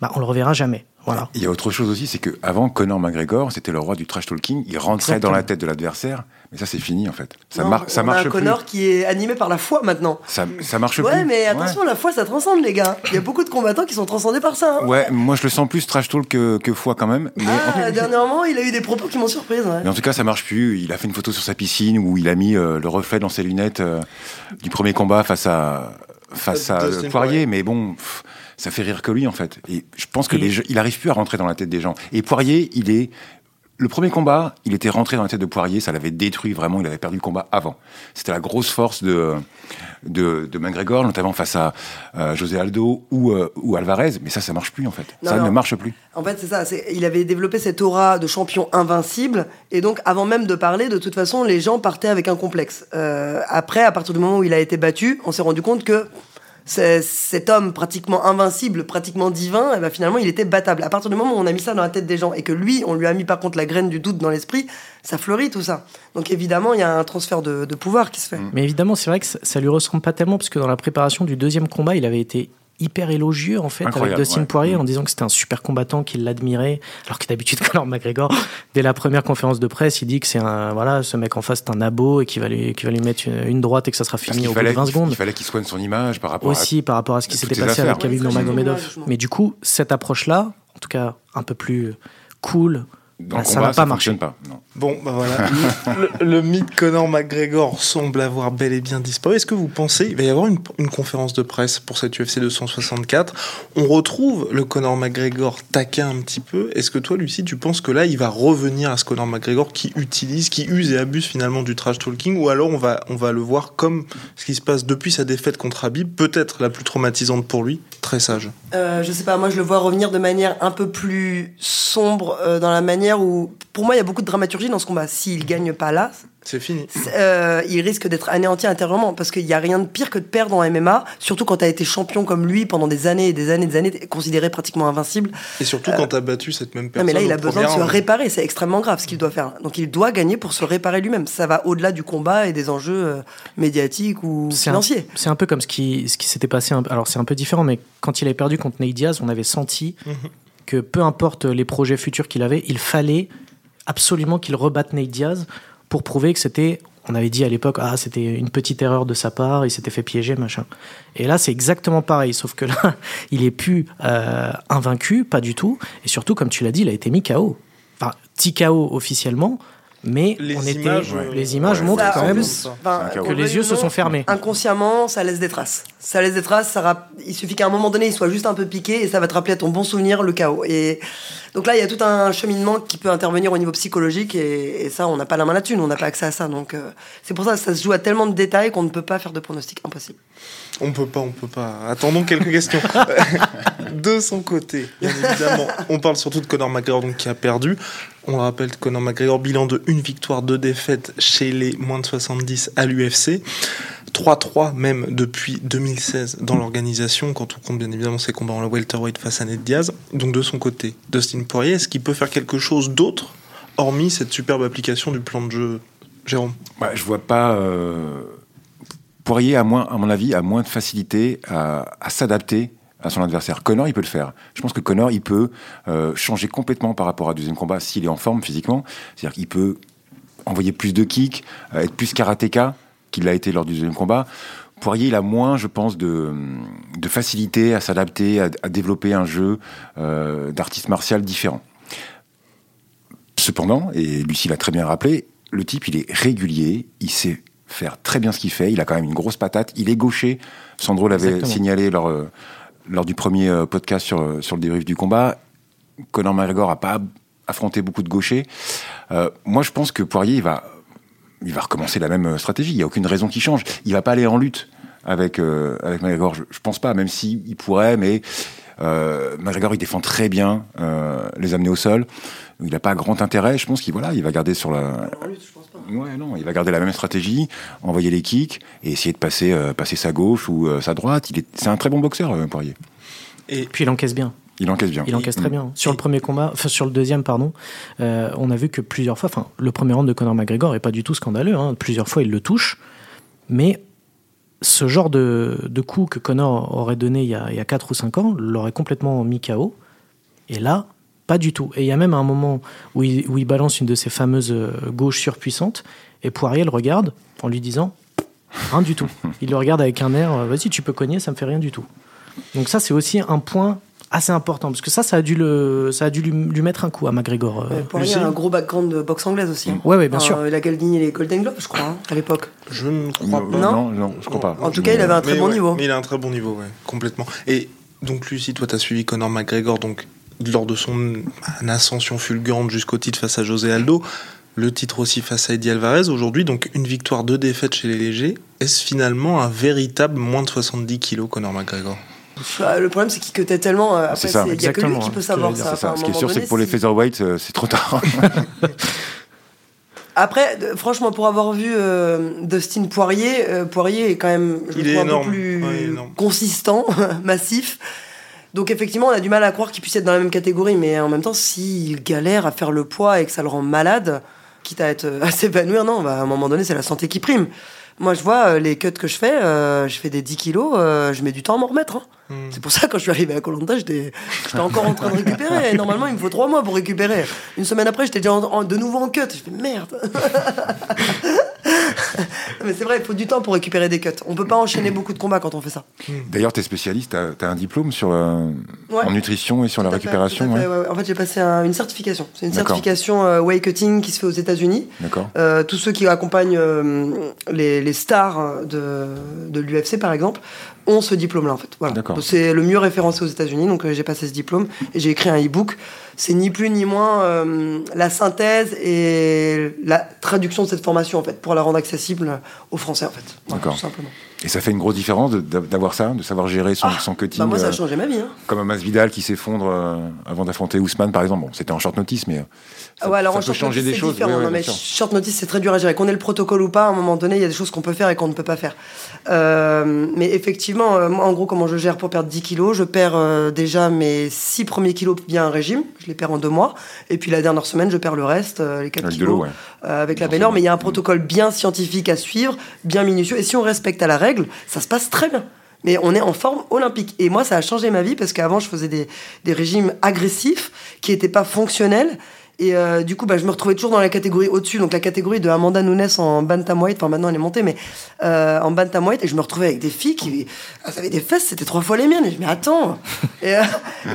bah, on le reverra jamais. Voilà. Il y a autre chose aussi, c'est qu'avant, Conor McGregor, c'était le roi du trash talking. Il rentrait dans la tête de l'adversaire. Mais ça, c'est fini, en fait. Ça, ça marche a un Conor qui est animé par la foi maintenant. Ça, ça marche plus. Ouais, mais attention, la foi, ça transcende, les gars. Il y a beaucoup de combattants qui sont transcendés par ça. Hein. Ouais, moi, je le sens plus trash talk que, que foi quand même. Mais ah, dernièrement, il a eu des propos qui m'ont surprise. Mais en tout cas, ça marche plus. Il a fait une photo sur sa piscine où il a mis euh, le reflet dans ses lunettes euh, du premier combat face à, face à Poirier. Mais bon ça fait rire que lui en fait. Et je pense que les il arrive plus à rentrer dans la tête des gens. Et Poirier, il est le premier combat, il était rentré dans la tête de Poirier, ça l'avait détruit vraiment, il avait perdu le combat avant. C'était la grosse force de, de, de McGregor, notamment face à José Aldo ou, euh, ou Alvarez, mais ça, ça marche plus en fait. ça ne marche plus. En fait, c'est ça, il avait développé cette aura de champion invincible, et donc avant même de parler, de toute façon, les gens partaient avec un complexe. Euh, après, à partir du moment où il a été battu, on s'est rendu compte que cet homme pratiquement invincible, pratiquement divin, et ben finalement il était battable. À partir du moment où on a mis ça dans la tête des gens et que lui, on lui a mis par contre la graine du doute dans l'esprit, ça fleurit tout ça. Donc évidemment, il y a un transfert de, de pouvoir qui se fait. Mais évidemment, c'est vrai que ça, ça lui ressemble pas tellement, parce que dans la préparation du deuxième combat, il avait été hyper élogieux en fait Incroyable, avec Dustin ouais. Poirier Mm. en disant que c'était un super combattant qu'il l'admirait alors que d'habitude [LAUGHS] Conor McGregor dès la première conférence de presse il dit que c'est un voilà ce mec en face c'est un abo et qu'il va lui qu'il va lui mettre une, une droite et que ça sera fini au bout de fallait, 20 secondes il fallait qu'il soigne son image par rapport aussi par rapport à ce qui s'était passé affaires. avec Khabib Ouais, Nurmagomedov mais du coup cette approche là en tout cas un peu plus cool à. Bah, ça combat, va pas ça marcher fonctionne pas. Non. Bon, bah voilà. [LAUGHS] le, le mythe Conor McGregor semble avoir bel et bien disparu. Est-ce que vous pensez il va y avoir une, une conférence de presse pour cette UFC 264 On retrouve le Conor McGregor taquin un petit peu. Est-ce que toi, Lucie, tu penses que là, il va revenir à ce Conor McGregor qui utilise, qui use et abuse finalement du trash talking? Ou alors on va, on va le voir comme ce qui se passe depuis sa défaite contre Habib, peut-être la plus traumatisante pour lui, très sage Euh, je sais pas, moi je le vois revenir de manière un peu plus sombre euh, dans la manière où, pour moi, il y a beaucoup de dramaturgie dans ce combat. S'il gagne pas là, C'est fini. euh, il risque d'être anéanti intérieurement parce qu'il y a rien de pire que de perdre en MMA, surtout quand tu as été champion comme lui pendant des années et des années et des années, considéré pratiquement invincible. Et surtout quand t'as battu cette même Non, personne. mais là, il a besoin de se réparer. C'est extrêmement grave ce qu'il doit faire. Donc, il doit gagner pour se réparer lui-même. Ça va au-delà du combat et des enjeux euh, médiatiques ou financiers. C'est un peu comme ce qui, ce qui s'était passé. un- Alors, c'est un peu différent, mais quand il avait perdu contre Nate Diaz, on avait senti Mhm. que peu importe les projets futurs qu'il avait, il fallait absolument qu'il rebatte Nate Diaz pour prouver que c'était. On avait dit à l'époque, ah, c'était une petite erreur de sa part, il s'était fait piéger, machin. Et là, c'est exactement pareil, sauf que là, [LAUGHS] il est plus euh, invaincu, pas du tout. Et surtout, comme tu l'as dit, il a été mis KO. Enfin, petit KO officiellement, mais Les on était, images, les images ouais, montrent quand même que les yeux se sont fermés. Inconsciemment, ça laisse des traces. Ça laisse des traces. Ça rap- Il suffit qu'à un moment donné, il soit juste un peu piqué et ça va te rappeler à ton bon souvenir le chaos. Et donc là, il y a tout un cheminement qui peut intervenir au niveau psychologique et, et ça, on n'a pas la main là-dessus. Nous, on n'a pas accès à ça. Donc euh, c'est pour ça que ça se joue à tellement de détails qu'on ne peut pas faire de pronostic. Impossible. On peut pas, on peut pas. Attendons quelques questions. [LAUGHS] de son côté, bien évidemment, on parle surtout de Conor McGregor donc, qui a perdu. On le rappelle, Conor McGregor, bilan de une victoire, deux défaites chez les moins de 70 à l'UFC. 3-3 même depuis 2016 dans l'organisation, quand on compte bien évidemment ses combats en welterweight face à Ned Diaz. Donc de son côté, Dustin Poirier, est-ce qu'il peut faire quelque chose d'autre, hormis cette superbe application du plan de jeu Jérôme? Ouais, je vois pas. euh, Poirier, à, moins, à mon avis, a moins de facilité à s'adapter à son adversaire. Connor, il peut le faire. Je pense que Connor, il peut euh, changer complètement par rapport à deuxième combat s'il est en forme physiquement. C'est-à-dire qu'il peut envoyer plus de kicks, euh, être plus karatéka qu'il l'a été lors du deuxième combat. Poirier, il a moins, je pense, de, de facilité à s'adapter, à, à développer un jeu euh, d'artiste martial différent. Cependant, et Lucie l'a très bien rappelé, le type, il est régulier, il sait faire très bien ce qu'il fait, il a quand même une grosse patate, il est gaucher. Sandro l'avait signalé lors, lors du premier euh, podcast sur, euh, sur le débrief du combat. Conor McGregor n'a pas affronté beaucoup de gauchers. Euh, moi, je pense que Poirier, il va, il va recommencer la même stratégie. Il n'y a aucune raison qu'il change. Il va pas aller en lutte avec, euh, avec McGregor. Je, je pense pas, même s'il il pourrait, mais euh, McGregor, il défend très bien euh, les amener au sol. Il n'a pas grand intérêt. Je pense qu'il voilà, il va garder sur la. Ouais, non, il va garder la même stratégie, envoyer les kicks et essayer de passer, euh, passer sa gauche ou euh, sa droite. Il est, c'est un très bon boxeur, euh, Poirier. Et Puis il encaisse bien. Il encaisse bien. Il encaisse très Mm. bien. Sur le premier combat, enfin sur le deuxième, pardon, euh, on a vu que plusieurs fois, enfin le premier round de Conor McGregor est pas du tout scandaleux. hein. plusieurs fois, il le touche, mais ce genre de, de coup que Conor aurait donné il y, a, il y a 4 ou 5 ans l'aurait complètement mis KO. Et là, pas du tout. Et il y a même un moment où il, où il balance une de ses fameuses euh, gauches surpuissantes, et Poirier le regarde en lui disant rien du tout. Il le regarde avec un air, euh, vas-y, tu peux cogner, ça me fait rien du tout. Donc ça, c'est aussi un point assez important, parce que ça, ça a dû, le, ça a dû lui, lui mettre un coup à McGregor. euh, Euh, Poirier Lucie. a un gros background de boxe anglaise aussi. hein. Ouais, ouais, bien sûr. Euh, il a gagné les Golden Globes, je crois, hein, à l'époque. je ne crois Non, pas. non, non, je crois pas. En tout cas, il avait un très Mais bon ouais, niveau. Mais il a un très bon niveau, ouais, complètement. Et donc, Lucie, toi, tu as suivi Conor McGregor donc, lors de son ascension fulgurante jusqu'au titre face à José Aldo. Le titre aussi face à Eddie Alvarez. Aujourd'hui, donc, une victoire, deux défaites chez les légers. Est-ce finalement un véritable moins de 70 kilos, Conor McGregor? Le problème, c'est qu'il cutait tellement. euh, C'est après, ça, c'est- Il n'y a que lui exactement, qui peut savoir ça. Ce qui est sûr, c'est que pour les featherweights, euh, c'est trop tard. [LAUGHS] Après, franchement, pour avoir vu euh, Dustin Poirier, euh, Poirier est quand même je le Il est trouve un énorme. peu plus Ouais, consistant, [LAUGHS] massif. Donc effectivement, on a du mal à croire qu'il puisse être dans la même catégorie, mais en même temps, s'il galère à faire le poids et que ça le rend malade, quitte à être [LAUGHS] à s'épanouir, non, bah, à un moment donné, c'est la santé qui prime. Moi, je vois euh, les cuts que je fais, euh, je fais des 10 kilos, euh, je mets du temps à m'en remettre. hein. Hmm. C'est pour ça, quand je suis arrivé à Colanta, j'étais j'étais encore en train de récupérer. Et normalement, il me faut 3 mois pour récupérer. Une semaine après, j'étais déjà en- en- de nouveau en cut. Je fais merde. [LAUGHS] [LAUGHS] Mais c'est vrai, il faut du temps pour récupérer des cuts. On peut pas enchaîner beaucoup de combats quand on fait ça. D'ailleurs, tu es spécialiste, tu as, un diplôme sur, euh, Ouais. en nutrition et sur la Tout fait, récupération. fait, ouais. ouais. En fait, j'ai passé un- une certification. C'est une certification euh, weight cutting qui se fait aux États-Unis. D'accord. Euh, tous ceux qui accompagnent euh, les, les stars de, de l'UFC, par exemple, ont ce diplôme-là, en fait. Voilà. D'accord. C'est le mieux référencé aux États-Unis, donc euh, j'ai passé ce diplôme et j'ai écrit un e-book. C'est ni plus ni moins euh, la synthèse et la traduction de cette formation, en fait, pour la rendre accessible aux Français, en fait. Voilà, D'accord. tout simplement. Et ça fait une grosse différence d'avoir ça, de savoir gérer son, Ah, son cutting. Bah, moi, ça euh, a changé ma vie. Hein. comme un Masvidal qui s'effondre euh, avant d'affronter Ousmane, par exemple. Bon, c'était en short notice, mais euh, ça, ouais, alors ça en peut changer des choses. différent. Non, mais short notice, c'est très dur à gérer. Qu'on ait le protocole ou pas, à un moment donné, il y a des choses qu'on peut faire et qu'on ne peut pas faire. Euh, mais effectivement, euh, moi, en gros, comment je gère pour perdre 10 kilos Je perds euh, déjà mes 6 premiers kilos via un régime. Je les perds en deux mois. Et puis la dernière semaine, je perds le reste, euh, les 4 Avec de kilos. ouais. euh, avec la baignoire, mais il y a un protocole bien scientifique à suivre, bien minutieux. Et si on respecte à la règle, ça se passe très bien. Mais on est en forme olympique. Et moi, ça a changé ma vie parce qu'avant, je faisais des, des régimes agressifs qui n'étaient pas fonctionnels. Et euh, du coup, bah, je me retrouvais toujours dans la catégorie au-dessus, donc la catégorie de Amanda Nunes en bantamweight. Enfin, maintenant, elle est montée, mais euh, en bantamweight. Et je me retrouvais avec des filles qui elles avaient des fesses, c'était trois fois les miennes. Et je me dis, mais attends. [LAUGHS] et euh,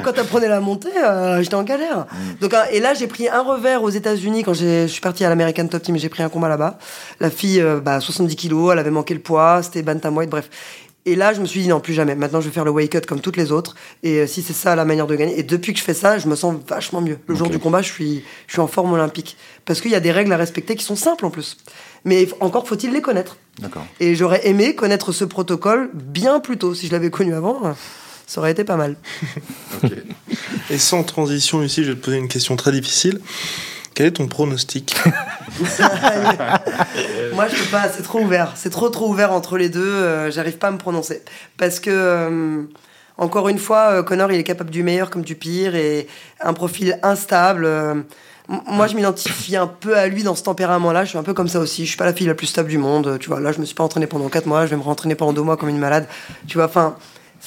quand elle prenait la montée, euh, j'étais en galère. Donc, euh, et là, j'ai pris un revers aux États-Unis quand je suis parti à l'American Top Team. J'ai pris un combat là-bas. La fille, euh, bah, 70 kilos, elle avait manqué le poids, c'était bantamweight, bref. Et là, je me suis dit non, plus jamais. Maintenant, je vais faire le weight cut comme toutes les autres. Et euh, si c'est ça la manière de gagner. Et depuis que je fais ça, je me sens vachement mieux. Le jour du combat, je suis, je suis en forme olympique. Parce qu'il y a des règles à respecter qui sont simples en plus. Mais encore faut-il les connaître. D'accord. Et j'aurais aimé connaître ce protocole bien plus tôt. Si je l'avais connu avant, euh, ça aurait été pas mal. [LAUGHS] Et sans transition ici, je vais te poser une question très difficile. Quel est ton pronostic [LAUGHS] Moi, je peux pas. C'est trop ouvert. C'est trop trop ouvert entre les deux. euh, J'arrive pas à me prononcer parce que euh, encore une fois, euh, Connor, il est capable du meilleur comme du pire et un profil instable. euh, moi, je m'identifie un peu à lui dans ce tempérament-là. Je suis un peu comme ça aussi. Je suis pas la fille la plus stable du monde. Tu vois, là, je me suis pas entraîné pendant 4 mois. Je vais me rentraîner pendant 2 mois comme une malade. Tu vois, enfin,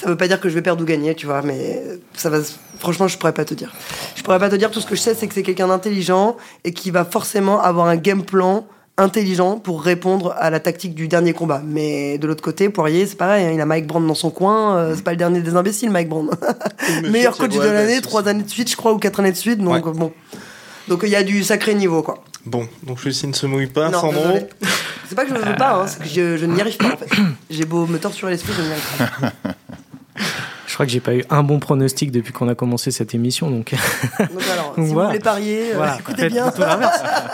ça veut pas dire que je vais perdre ou gagner, tu vois, mais ça va. Franchement, je pourrais pas te dire. Je pourrais pas te dire. Tout ce que je sais, c'est que c'est quelqu'un d'intelligent et qui va forcément avoir un game plan intelligent pour répondre à la tactique du dernier combat. Mais de l'autre côté, Poirier, c'est pareil, hein, il a Mike Brand dans son coin, euh, c'est pas le dernier des imbéciles, Mike Brand. [LAUGHS] me Meilleur coach de l'année, trois années de suite, je crois, ou quatre années de suite, donc Ouais. bon. Donc il y a du sacré niveau, quoi. Bon, donc Lucie ne se mouille pas, Non, Sandro. C'est pas que je ne veux pas, hein, c'est que je, je n'y arrive pas, en fait. [COUGHS] J'ai beau me torturer l'esprit, je n'y arrive pas. [LAUGHS] Je crois que j'ai pas eu un bon pronostic depuis qu'on a commencé cette émission, donc Donc alors, [LAUGHS] si Voilà. vous voulez parier, euh, voilà. écoutez Faites bien. tout.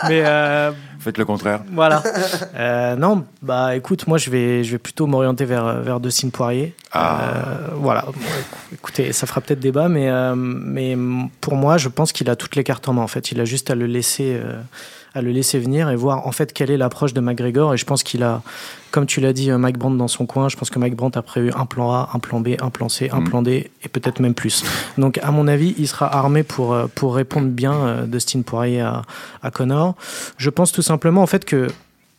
Mais euh, Faites le contraire. voilà. [LAUGHS] Euh, non, bah écoute, moi je vais, je vais plutôt m'orienter vers vers Dustin Poirier. Ah. Euh, voilà. Bon, écoutez, ça fera peut-être débat, mais euh, mais pour moi, je pense qu'il a toutes les cartes en main. En fait, il a juste à le laisser. À le laisser venir et voir en fait quelle est l'approche de McGregor. Et je pense qu'il a comme tu l'as dit euh, Mike Brandt dans son coin. Je pense que Mike Brandt a prévu un plan A un plan B un plan C un Mm. plan D et peut-être même plus. Donc à mon avis il sera armé pour euh, pour répondre bien euh, Dustin Poirier à, à Connor. Je pense tout simplement en fait que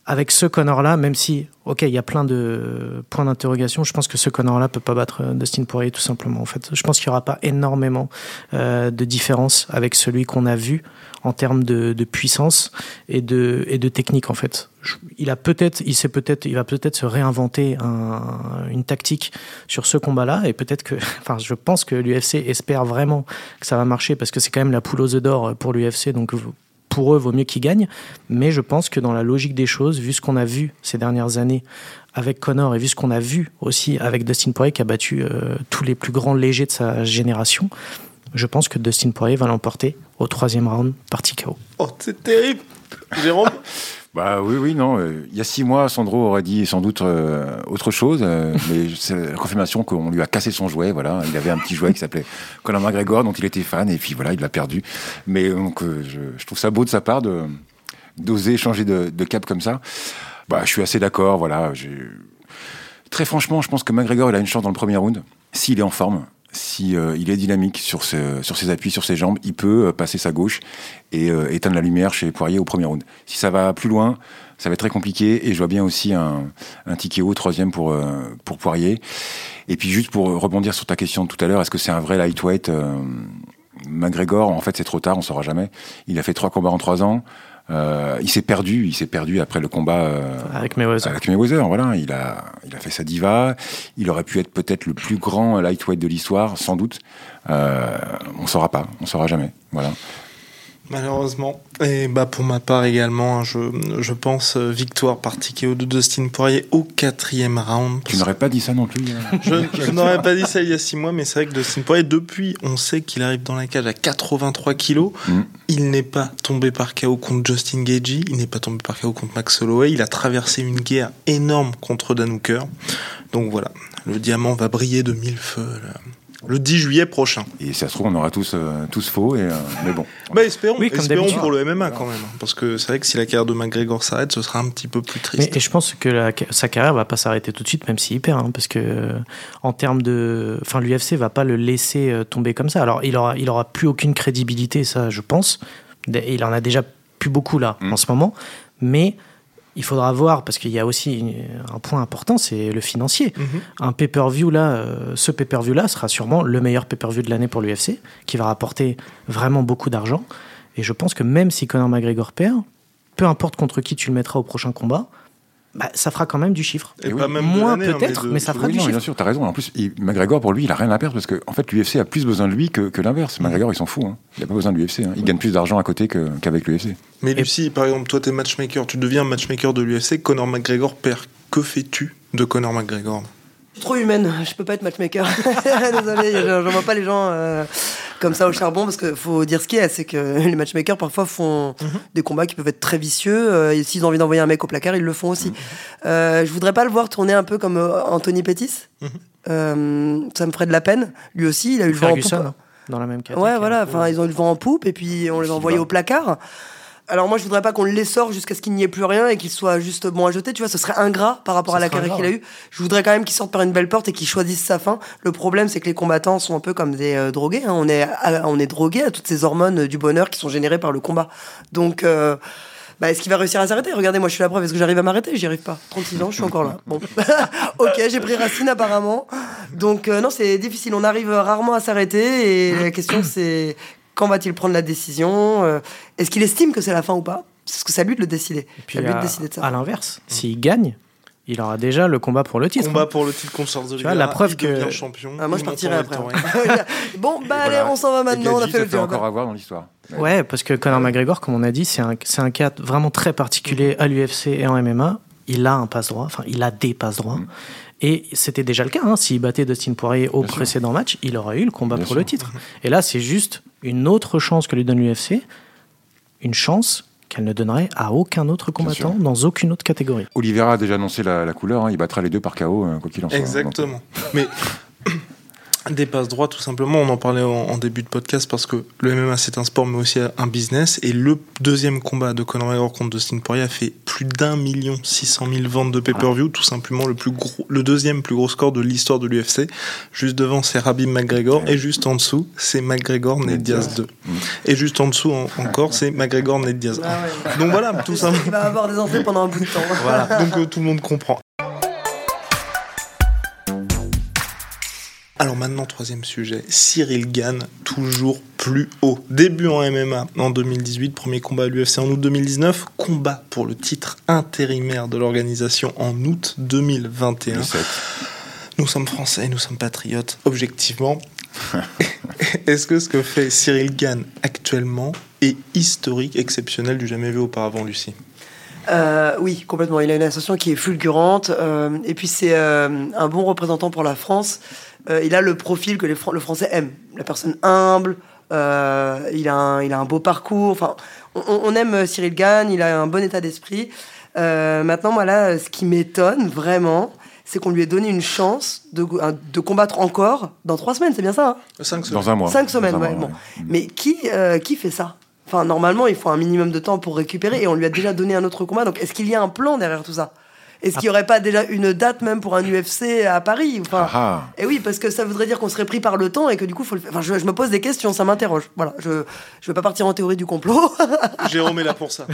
avec ce Connor-là, même si, ok, il y a plein de points d'interrogation, je pense que ce Connor-là peut pas battre euh, Dustin Poirier tout simplement. En fait, je pense qu'il y aura pas énormément euh, de différence avec celui qu'on a vu en termes de, de puissance et de et de technique en fait. Il a peut-être, il sait peut-être, il va peut-être se réinventer un- une tactique sur ce combat-là et peut-être que, [LAUGHS] enfin, je pense que l'UFC espère vraiment que ça va marcher parce que c'est quand même la poule aux œufs d'or pour l'UFC, donc pour eux, vaut mieux qu'ils gagnent. Mais je pense que dans la logique des choses, vu ce qu'on a vu ces dernières années avec Connor et vu ce qu'on a vu aussi avec Dustin Poirier qui a battu euh, tous les plus grands légers de sa génération, je pense que Dustin Poirier va l'emporter au troisième round par TKO. Oh, c'est terrible. Jérôme [LAUGHS] Bah oui, oui, non. euh, il y a six mois, Sandro aurait dit sans doute euh, autre chose, euh, mais [LAUGHS] c'est la confirmation qu'on lui a cassé son jouet. Voilà, il avait un petit jouet qui s'appelait [LAUGHS] Conor McGregor, dont il était fan, et puis voilà, il l'a perdu. Mais donc, je, trouve ça beau de sa part d'oser changer de, de, cap comme ça. Bah, je suis assez d'accord. Voilà, très franchement, je pense que McGregor il a une chance dans le premier round s'il est en forme. Si euh, il est dynamique sur, sur ses appuis, sur ses jambes, il peut euh, passer sa gauche et euh, éteindre la lumière chez Poirier au premier round. Si ça va plus loin, ça va être très compliqué. Et je vois bien aussi un, un ticket haut troisième pour pour Poirier. Et puis juste pour rebondir sur ta question de tout à l'heure, est-ce que c'est un vrai lightweight McGregor, en fait, c'est trop tard, on saura jamais. Il a fait trois combats en trois ans. Euh, il s'est perdu, il s'est perdu après le combat euh, avec Mayweather. Avec Mayweather, voilà, il a, il a fait sa diva. Il aurait pu être peut-être le plus grand lightweight de l'histoire, sans doute. Euh, on saura pas, on saura jamais, voilà. Malheureusement. Et bah pour ma part également, hein, je, je pense euh, victoire par TKO de Dustin Poirier au quatrième round. Tu n'aurais pas dit ça non plus. Je, n'aurais pas dit ça il y a six mois, mais c'est vrai que Dustin Poirier, depuis, on sait qu'il arrive dans la cage à 83 kilos. Mm. Il n'est pas tombé par KO contre Justin Gagey, il n'est pas tombé par KO contre Max Holloway. Il a traversé une guerre énorme contre Dan Hooker. Donc voilà, le diamant va briller de mille feux. Là le 10 juillet prochain. Et ça se trouve, on aura tous, euh, tous faux, et, euh, mais bon. Bah, espérons, espérons pour le MMA quand même. Parce que c'est vrai que si la carrière de McGregor s'arrête, ce sera un petit peu plus triste. et je pense que sa carrière va pas s'arrêter tout de suite, même s'il perd. Hein, parce que, euh, en termes de. Enfin, l'UFC va pas le laisser tomber comme ça. Alors, il aura, il aura plus aucune crédibilité, ça, je pense. Il en a déjà plus beaucoup là, mm. en ce moment. Mais il faudra voir, parce qu'il y a aussi un point important, c'est le financier. Mhm. Un pay-per-view là, euh, ce pay-per-view là sera sûrement le meilleur pay-per-view de l'année pour l'UFC, qui va rapporter vraiment beaucoup d'argent. Et je pense que même si Conor McGregor perd, peu importe contre qui tu le mettras au prochain combat, bah, ça fera quand même du chiffre. Et pas même Moins hein, peut-être, mais, ça fera du chiffre. Bien sûr, tu as raison. En plus, McGregor, pour lui, il a rien à perdre parce que en fait, l'UFC a plus besoin de lui que, que l'inverse. McGregor, il s'en fout. Hein. Il n'a pas besoin de l'UFC. Hein. Il gagne plus d'argent à côté qu'avec l'UFC. Mais Lucie, par exemple, toi, tu es matchmaker. Tu deviens matchmaker de l'UFC. Conor McGregor perd. Que fais-tu de Conor McGregor? Trop humaine. Je peux pas être matchmaker. [LAUGHS] Désolé, je vois pas les gens. Euh, comme ça au charbon parce qu'il faut dire ce qui est, c'est que [LAUGHS] les matchmakers parfois font mhm. des combats qui peuvent être très vicieux euh, et s'ils ont envie d'envoyer un mec au placard, ils le font aussi. Mhm. Euh, je voudrais pas le voir tourner un peu comme euh, Anthony Pettis. Mhm. ça me ferait de la peine. Lui aussi, il a eu le vent en poupe. Dans la même Ouais, voilà. Enfin, ils ont eu le vent en poupe et puis on les a envoyés au placard. Alors moi, je voudrais pas qu'on les sorte jusqu'à ce qu'il n'y ait plus rien et qu'il soit juste bon à jeter. Tu vois, ce serait ingrat par rapport à la carrière qu'il a eue. Je voudrais quand même qu'il sorte par une belle porte et qu'il choisisse sa fin. Le problème, c'est que les combattants sont un peu comme des euh, drogués. Hein. On est, on est drogué à toutes ces hormones du bonheur qui sont générées par le combat. Donc euh, bah, est-ce qu'il va réussir à s'arrêter? Regardez, moi je suis la preuve. Est-ce que j'arrive à m'arrêter? J'y arrive pas. 36 ans, je suis encore là. Bon. [LAUGHS] ok, j'ai pris racine apparemment. Donc euh, non, c'est difficile. On arrive rarement à s'arrêter. Et la question c'est quand va-t-il prendre la décision euh, Est-ce qu'il estime que c'est la fin ou pas? C'est ce que c'est à lui de le décider. Et puis à, décider de ça. À l'inverse, s'il gagne, il aura déjà le combat pour le titre. Combat hein. pour le titre contre Charles vois, la preuve que champion. Ah, moi je partirai après. [LAUGHS] bon bah allez, on s'en va maintenant, on a fait le job. encore à voir dans l'histoire. Ouais, parce que Conor McGregor, comme on a dit, c'est un, un cas vraiment très particulier à l'UFC et en MMA. Il a un passe droit, enfin il a des passes droits. Mm. Et c'était déjà le cas. Hein. S'il battait Dustin Poirier au précédent match, il aurait eu le combat pour le titre. Et là, c'est juste une autre chance que lui donne l'UFC. Une chance qu'elle ne donnerait à aucun autre combattant dans aucune autre catégorie. Oliveira a déjà annoncé la, couleur. Hein. Il battra les deux par KO, euh, quoi qu'il en soit. Exactement. Mais [LAUGHS] des passes droits, tout simplement. On en parlait en, début de podcast parce que le MMA c'est un sport mais aussi un business. Et le deuxième combat de Conor McGregor contre Dustin Poirier a fait plus d'un million six cent mille ventes de pay-per-view, tout simplement le plus gros, le deuxième plus gros score de l'histoire de l'UFC. Juste devant c'est Rabib McGregor et juste en dessous c'est McGregor Ned Diaz 2. Et juste en dessous encore c'est McGregor Ned Diaz 1. Ah Donc voilà, tout simplement. Il va avoir des entrées pendant un bout de temps. Voilà. Donc euh, tout le monde comprend. Alors maintenant, troisième sujet, Cyril Gann, toujours plus haut. Début en MMA en 2018, premier combat à l'UFC en août 2019, combat pour le titre intérimaire de l'organisation en août 2021. Nous sommes français, nous sommes patriotes, objectivement. [LAUGHS] Est-ce que ce que fait Cyril Gann actuellement est historique, exceptionnel, du jamais vu auparavant, Lucie? Euh, oui, complètement. Il a une association qui est fulgurante. Euh, et puis, c'est euh, un bon représentant pour la France. Euh, il a le profil que les le français aime. La personne humble, euh, il, a un, il a un beau parcours. Enfin, on, aime Cyril Gann, il a un bon état d'esprit. Euh, maintenant, voilà, ce qui m'étonne vraiment, c'est qu'on lui ait donné une chance de, de, combattre encore dans trois semaines, c'est bien ça hein? Cinq semaines. Dans un mois. Cinq semaines, ouais, bon. Mais qui, qui fait ça? Enfin, normalement, il faut un minimum de temps pour récupérer et on lui a déjà donné un autre combat. Donc, est-ce qu'il y a un plan derrière tout ça? Est-ce qu'il n'y aurait pas déjà une date même pour un UFC à Paris enfin, Ah, Et oui, parce que ça voudrait dire qu'on serait pris par le temps et que du coup, faut le faire. Enfin, je, je me pose des questions, ça m'interroge. Voilà, je ne veux pas partir en théorie du complot. [LAUGHS] Jérôme est là pour ça.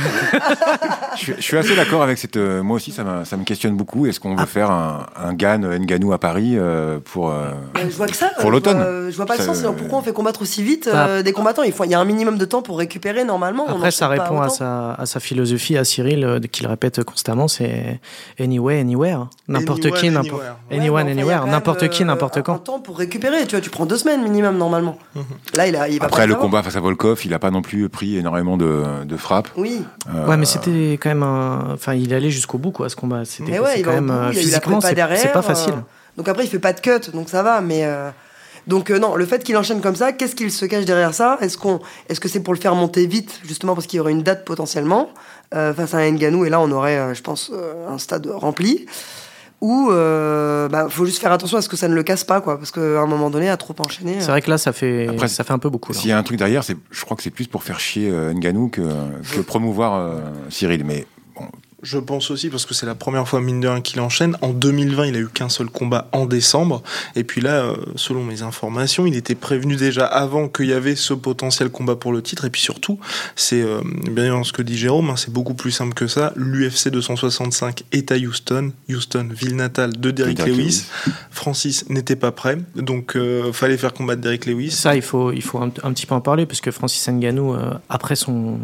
je, suis, je suis assez d'accord avec cette. euh, moi aussi, ça, ça me questionne beaucoup. Est-ce qu'on veut faire un, un GAN Nganou à Paris euh, pour. euh, je vois que ça. Pour je l'automne. vois- Je vois pas le sens. euh, Pourquoi on fait combattre aussi vite euh, des combattants? Il, faut, il y a un minimum de temps pour récupérer normalement. on Après, ça répond à sa, à sa philosophie, à Cyril, euh, qu'il répète constamment, c'est anyway, anywhere. N'importe Anyone, qui, n'importe anyone, mais enfin, il y a anywhere, n'importe qui, euh, n'importe Un quand. temps pour récupérer. Tu vois, tu prends deux semaines minimum normalement. Là, il a. Il va Après pas le combat face à Volkov, il a pas non plus pris énormément de, de frappes. Oui. Euh, Ouais, mais c'était quand même un. Enfin, il allait jusqu'au bout, quoi, ce combat. C'était Mais ouais, quand même. bout, euh, Physiquement, c'est derrière. c'est pas euh, facile. Donc après, il fait pas de cut, donc ça va. Mais euh, donc euh, non, le fait qu'il enchaîne comme ça, qu'est-ce qu'il se cache derrière ça? Est-ce qu'on, est-ce que c'est pour le faire monter vite, justement parce qu'il y aurait une date potentiellement? euh, face à un Nganou et là on aurait, euh, je pense, euh, un stade rempli ou euh, bah, faut juste faire attention à ce que ça ne le casse pas, quoi, parce qu'à un moment donné, à trop enchaîner. C'est vrai que là, ça fait, Après, ça fait un peu beaucoup. S'il y a un truc derrière, c'est, je crois que c'est plus pour faire chier euh, Ngannou que, que promouvoir euh, Cyril. Mais Je pense aussi parce que c'est la première fois mine de rien qu'il enchaîne. En 2020, il a eu qu'un seul combat en décembre. Et puis là, euh, selon mes informations, il était prévenu déjà avant qu'il y avait ce potentiel combat pour le titre. Et puis surtout, c'est euh, bien ce que dit Jérôme, hein, c'est beaucoup plus simple que ça. L'UFC 265 est à Houston. Houston, ville natale de Derrick Derrick Lewis. Francis n'était pas prêt, donc euh, fallait faire combattre Derrick Lewis. Ça, il faut, il faut un, un petit peu en parler, parce que Francis Ngannou, euh, après son,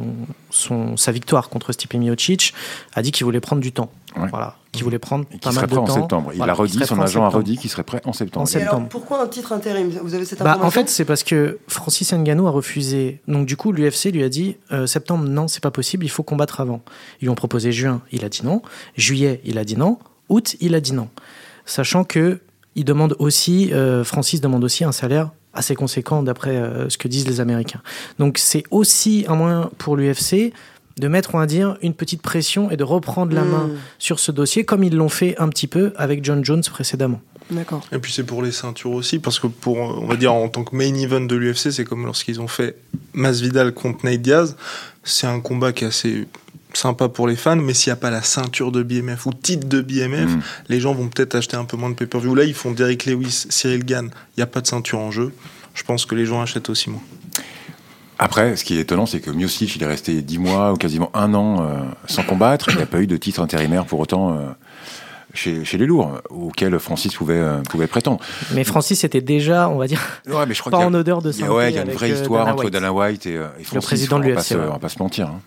son, sa victoire contre Stipe Miocic, a dit qu'il voulait prendre du temps. Ouais. Voilà, qu'il voulait prendre et qui pas serait mal de prêt en septembre. Il Voilà, a redit, son agent a redit qu'il serait prêt en septembre. En alors, septembre. pourquoi un titre intérim? Vous avez cette Bah, information en fait, c'est parce que Francis Ngannou a refusé. Donc, du coup, l'UFC lui a dit euh, septembre, non, c'est pas possible, il faut combattre avant. Ils lui ont proposé juin, il a dit non. Juillet, il a dit non. Août, il a dit non. Sachant que il demande aussi, euh, Francis demande aussi un salaire assez conséquent d'après euh, ce que disent les Américains. Donc, c'est aussi un moyen pour l'UFC de mettre, on va dire, une petite pression et de reprendre la Hmm, main sur ce dossier, comme ils l'ont fait un petit peu avec John Jones précédemment. D'accord. Et puis c'est pour les ceintures aussi, parce que pour, on va dire, en tant que main event de l'UFC, c'est comme lorsqu'ils ont fait Masvidal contre Nate Diaz. C'est un combat qui est assez sympa pour les fans, mais s'il n'y a pas la ceinture de BMF ou titre de BMF, Mm. les gens vont peut-être acheter un peu moins de pay-per-view. Là, ils font Derrick Lewis, Cyril Gann, il n'y a pas de ceinture en jeu. Je pense que les gens achètent aussi moins. Après, ce qui est étonnant, c'est que Miocic, il est resté 10 mois ou quasiment un an euh, sans combattre. Il n'y a pas eu de titre intérimaire pour autant euh, chez, chez les lourds, auquel Francis pouvait, euh, pouvait prétendre. Mais Francis était déjà, on va dire, Ouais, mais je crois pas a- en odeur de il santé. ouais, il y a une vraie histoire Dana entre White. Dana White et, et Francis. président de l'UFC. On va pas se mentir. hein.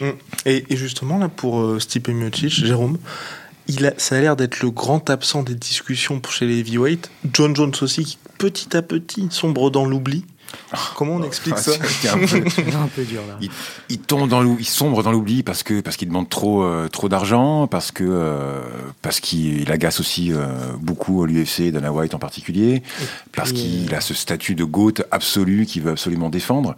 Mm. Et, et justement, là, pour euh, Stipe Miocic, Jérôme, il a, ça a l'air d'être le grand absent des discussions pour chez les heavyweight. John Jones aussi, qui petit à petit sombre dans l'oubli. Comment on explique Ah, ça c'est- un peu- C'est un peu dur là. il, il tombe dans l'ou- il sombre dans l'oubli parce que parce qu'il demande trop euh, trop d'argent, parce que euh, parce qu'il il agace aussi euh, beaucoup l'UFC, Dana White en particulier, parce qu'il a ce statut de goat absolu qu'il veut absolument défendre.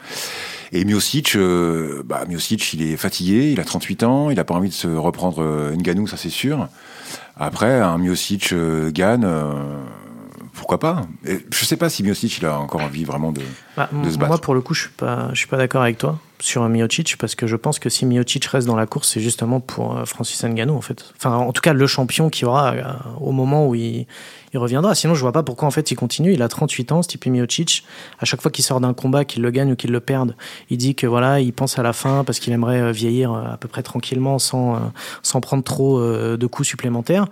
Et Miocic, euh, bah Miocic, il est fatigué, il a 38 ans, il a pas envie de se reprendre euh, Ngannou, ça c'est sûr. Après, un Miocic euh, gagne. euh, pourquoi pas Je sais pas si Miocic il a encore envie vraiment de. Bah, de se moi, pour le coup, je suis pas, je suis pas d'accord avec toi sur Miocic parce que je pense que si Miocic reste dans la course, c'est justement pour euh, Francis Ngannou en fait. Enfin, en tout cas, le champion qui aura euh, au moment où il, il reviendra. Sinon, je vois pas pourquoi en fait il continue. Il a 38 ans, Stipe Miocic. À chaque fois qu'il sort d'un combat, qu'il le gagne ou qu'il le perde, il dit que voilà, il pense à la fin parce qu'il aimerait euh, vieillir à peu près tranquillement sans, sans prendre trop de coups supplémentaires.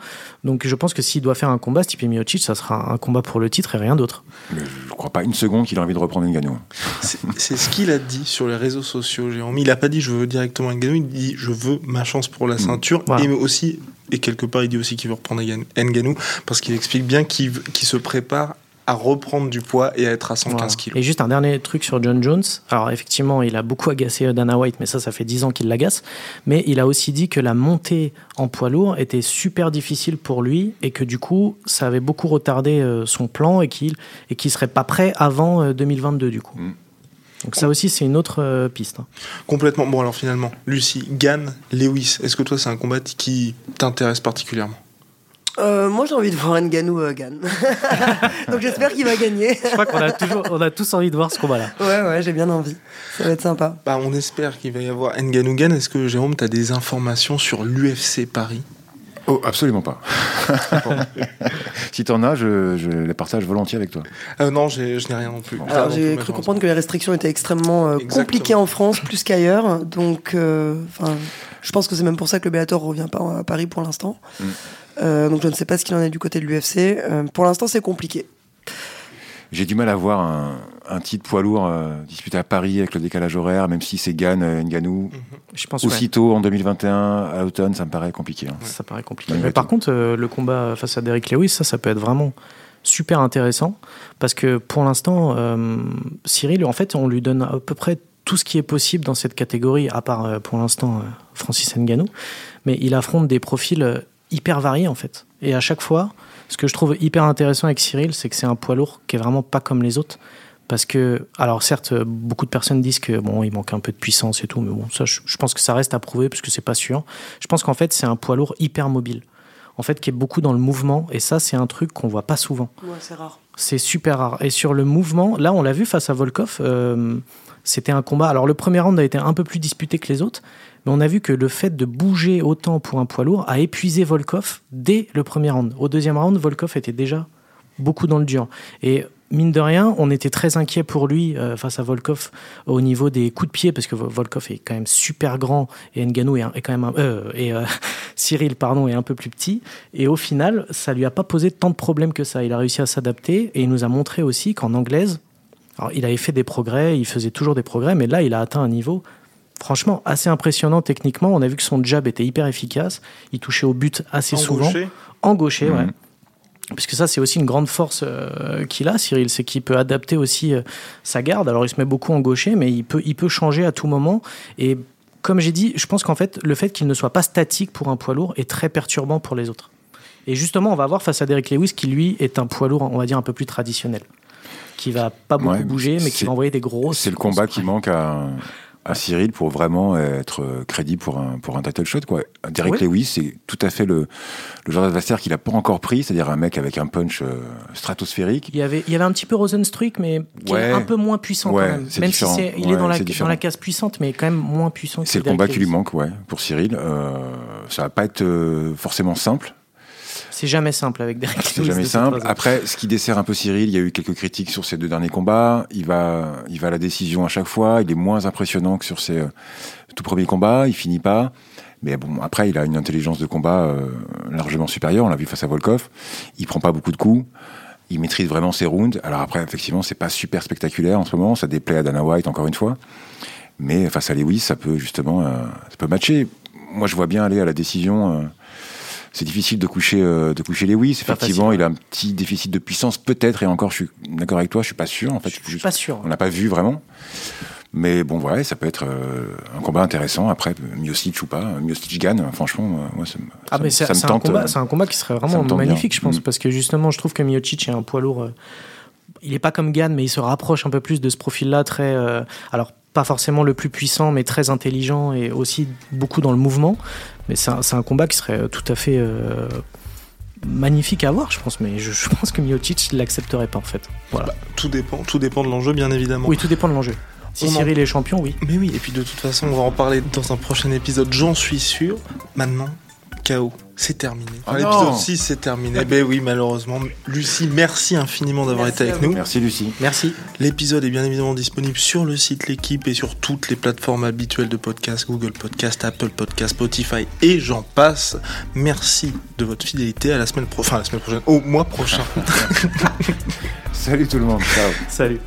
Donc, je pense que s'il doit faire un combat, Stipe Miocic, ça sera un combat pour le titre et rien d'autre. Je crois pas une seconde qu'il a envie de reprendre Ngannou. C'est ce qu'il a dit sur les réseaux sociaux, Jérôme. Il a pas dit je veux directement Ngannou, il dit je veux ma chance pour la ceinture. Voilà. Et aussi, et quelque part, il dit aussi qu'il veut reprendre Ngan- Ngannou parce qu'il explique bien qu'il se prépare à reprendre du poids et à être à 115 Voilà. kilos. Et juste un dernier truc sur John Jones. Alors effectivement, il a beaucoup agacé euh, Dana White, mais ça, ça fait 10 ans qu'il l'agace. Mais il a aussi dit que la montée en poids lourd était super difficile pour lui et que du coup, ça avait beaucoup retardé euh, son plan et qu'il et qu'il serait pas prêt avant euh, 2022 du coup. Mm. Donc ça aussi, c'est une autre euh, piste. hein. Complètement. Bon, alors finalement, Lucie, Gann, Lewis, est-ce que toi, c'est un combat qui t'intéresse particulièrement? Euh, moi, j'ai envie de voir Nganou euh, Gan. [LAUGHS] Donc j'espère qu'il va gagner. Je crois qu'on a, toujours, on a tous envie de voir ce combat-là. Ouais, ouais, j'ai bien envie. Ça va être sympa. Bah, on espère qu'il va y avoir Nganougan. Est-ce que Jérôme, tu as des informations sur l'UFC Paris? Oh, absolument pas. [LAUGHS] si t'en as, je, je les partage volontiers avec toi. Euh, Non, j'ai- je n'ai rien non plus. Alors j'ai cru comprendre que les restrictions étaient extrêmement euh, compliquées en France, plus qu'ailleurs. Donc, euh, je pense que c'est même pour ça que le Bellator revient pas à Paris pour l'instant. Mm. Euh, donc je ne sais pas ce qu'il en est du côté de l'UFC. Euh, pour l'instant, c'est compliqué. J'ai du mal à voir un, un titre poids lourd euh, disputé à Paris avec le décalage horaire, même si c'est Gann, euh, Ngannou. Je pense ouais, Aussitôt en 2021, à l'automne, ça me paraît compliqué. hein. ça paraît compliqué. Mais par contre, euh, le combat face à Derrick Lewis, ça, ça peut être vraiment super intéressant parce que pour l'instant, euh, Cyril, en fait, on lui donne à peu près tout ce qui est possible dans cette catégorie, à part euh, pour l'instant euh, Francis Ngannou, mais il affronte des profils euh, hyper variés en fait. Et à chaque fois, ce que je trouve hyper intéressant avec Cyril, c'est que c'est un poids lourd qui est vraiment pas comme les autres. Parce que, alors certes, beaucoup de personnes disent que bon, il manque un peu de puissance et tout, mais bon, ça, je, je pense que ça reste à prouver parce que c'est pas sûr. Je pense qu'en fait, c'est un poids lourd hyper mobile, en fait, qui est beaucoup dans le mouvement, et ça, c'est un truc qu'on voit pas souvent. Ouais, c'est rare. C'est super rare. Et sur le mouvement, là, on l'a vu face à Volkov, euh, c'était un combat. Alors, le premier round a été un peu plus disputé que les autres, mais on a vu que le fait de bouger autant pour un poids lourd a épuisé Volkov dès le premier round. Au deuxième round, Volkov était déjà beaucoup dans le dur. Et mine de rien, on était très inquiet pour lui euh, face à Volkov au niveau des coups de pied, parce que Vo- Volkov est quand même super grand et est, quand même euh, [LAUGHS] et euh, Cyril pardon est un peu plus petit. Et au final, ça lui a pas posé tant de problèmes que ça. Il a réussi à s'adapter et il nous a montré aussi qu'en anglaise, il avait fait des progrès, il faisait toujours des progrès, mais là il a atteint un niveau franchement assez impressionnant techniquement. On a vu que son jab était hyper efficace, il touchait au but assez En souvent gaucher en gaucher, ouais. Mhm. Puisque ça, c'est aussi une grande force euh, qu'il a, Cyril, c'est qu'il peut adapter aussi euh, sa garde. Alors, il se met beaucoup en gaucher, mais il peut, il peut changer à tout moment. Et comme j'ai dit, je pense qu'en fait, le fait qu'il ne soit pas statique pour un poids lourd est très perturbant pour les autres. Et justement, on va voir face à Derek Lewis, qui lui est un poids lourd, on va dire, un peu plus traditionnel. Qui va pas beaucoup Ouais, bouger, mais qui va envoyer des gros. C'est le combat qui manque à, à Cyril pour vraiment être crédible pour un, pour un title shot. Quoi. Derek Ouais. Lewis, c'est tout à fait le, le genre d'adversaire qu'il n'a pas encore pris, c'est-à-dire un mec avec un punch euh, stratosphérique. Il y, avait, il y avait un petit peu Rosenstruik, mais qui Ouais. est un peu moins puissant Ouais, quand même. Même différent. si c'est- il Ouais, est dans la, dans la case puissante, mais quand même moins puissant C'est le Derek combat qui lui manque, ouais, pour Cyril. Euh, ça va pas être euh, forcément simple. C'est jamais simple avec Derek C'est Lewis jamais de toute simple. Après, ce qui dessert un peu Cyril, il y a eu quelques critiques sur ses deux derniers combats. Il va, il va à la décision à chaque fois. Il est moins impressionnant que sur ses euh, tout premiers combats. Il finit pas. Mais bon, après, il a une intelligence de combat euh, largement supérieure. On l'a vu face à Volkov. Il prend pas beaucoup de coups. Il maîtrise vraiment ses rounds. Alors après, effectivement, c'est pas super spectaculaire en ce moment. Ça déplaît à Dana White encore une fois. Mais face à Lewis, ça peut justement, euh, ça peut matcher. Moi, je vois bien aller à la décision. C'est difficile de coucher, euh, de coucher Lewis. Effectivement, facile, il a un petit déficit de puissance, peut-être. Et encore, je suis d'accord avec toi, je suis pas sûr. En fait, Je suis pas sûr. on l'a pas vu vraiment. Mais bon, voilà, ça peut être euh, un combat intéressant. Après, Miocic ou pas, Miocic gagne. Franchement, euh, moi, ça, me- Ah, ça mais ça tente. combat- euh, c'est un combat qui serait vraiment magnifique, bien. je pense, Mm. parce que justement, je trouve que Miocic est un poids lourd. euh, il est pas comme Gann, mais il se rapproche un peu plus de ce profil-là, très. alors, pas forcément le plus puissant, mais très intelligent et aussi beaucoup dans le mouvement. Mais c'est un, combat qui serait tout à fait euh, magnifique à voir, je pense. Mais je, je pense que Miocic l'accepterait pas, en fait. Voilà. Tout dépend, tout dépend de l'enjeu, bien évidemment. oui, tout dépend de l'enjeu. Si On en- Cyril est champion, oui. Mais oui, et puis de toute façon, on va en parler dans un prochain épisode, j'en suis sûr. Maintenant, KO, c'est terminé. Ah. L'épisode 6, c'est terminé. ben oui, malheureusement. Lucie, merci infiniment d'avoir été avec nous. Merci, Lucie. Merci. L'épisode est bien évidemment disponible sur le site L'équipe et sur toutes les plateformes habituelles de podcast, Google Podcast, Apple Podcast, Spotify et j'en passe. Merci de votre fidélité. À la semaine prochaine, enfin la semaine prochaine, au mois prochain. [LAUGHS] [LAUGHS] Salut tout le monde. Ciao. Salut.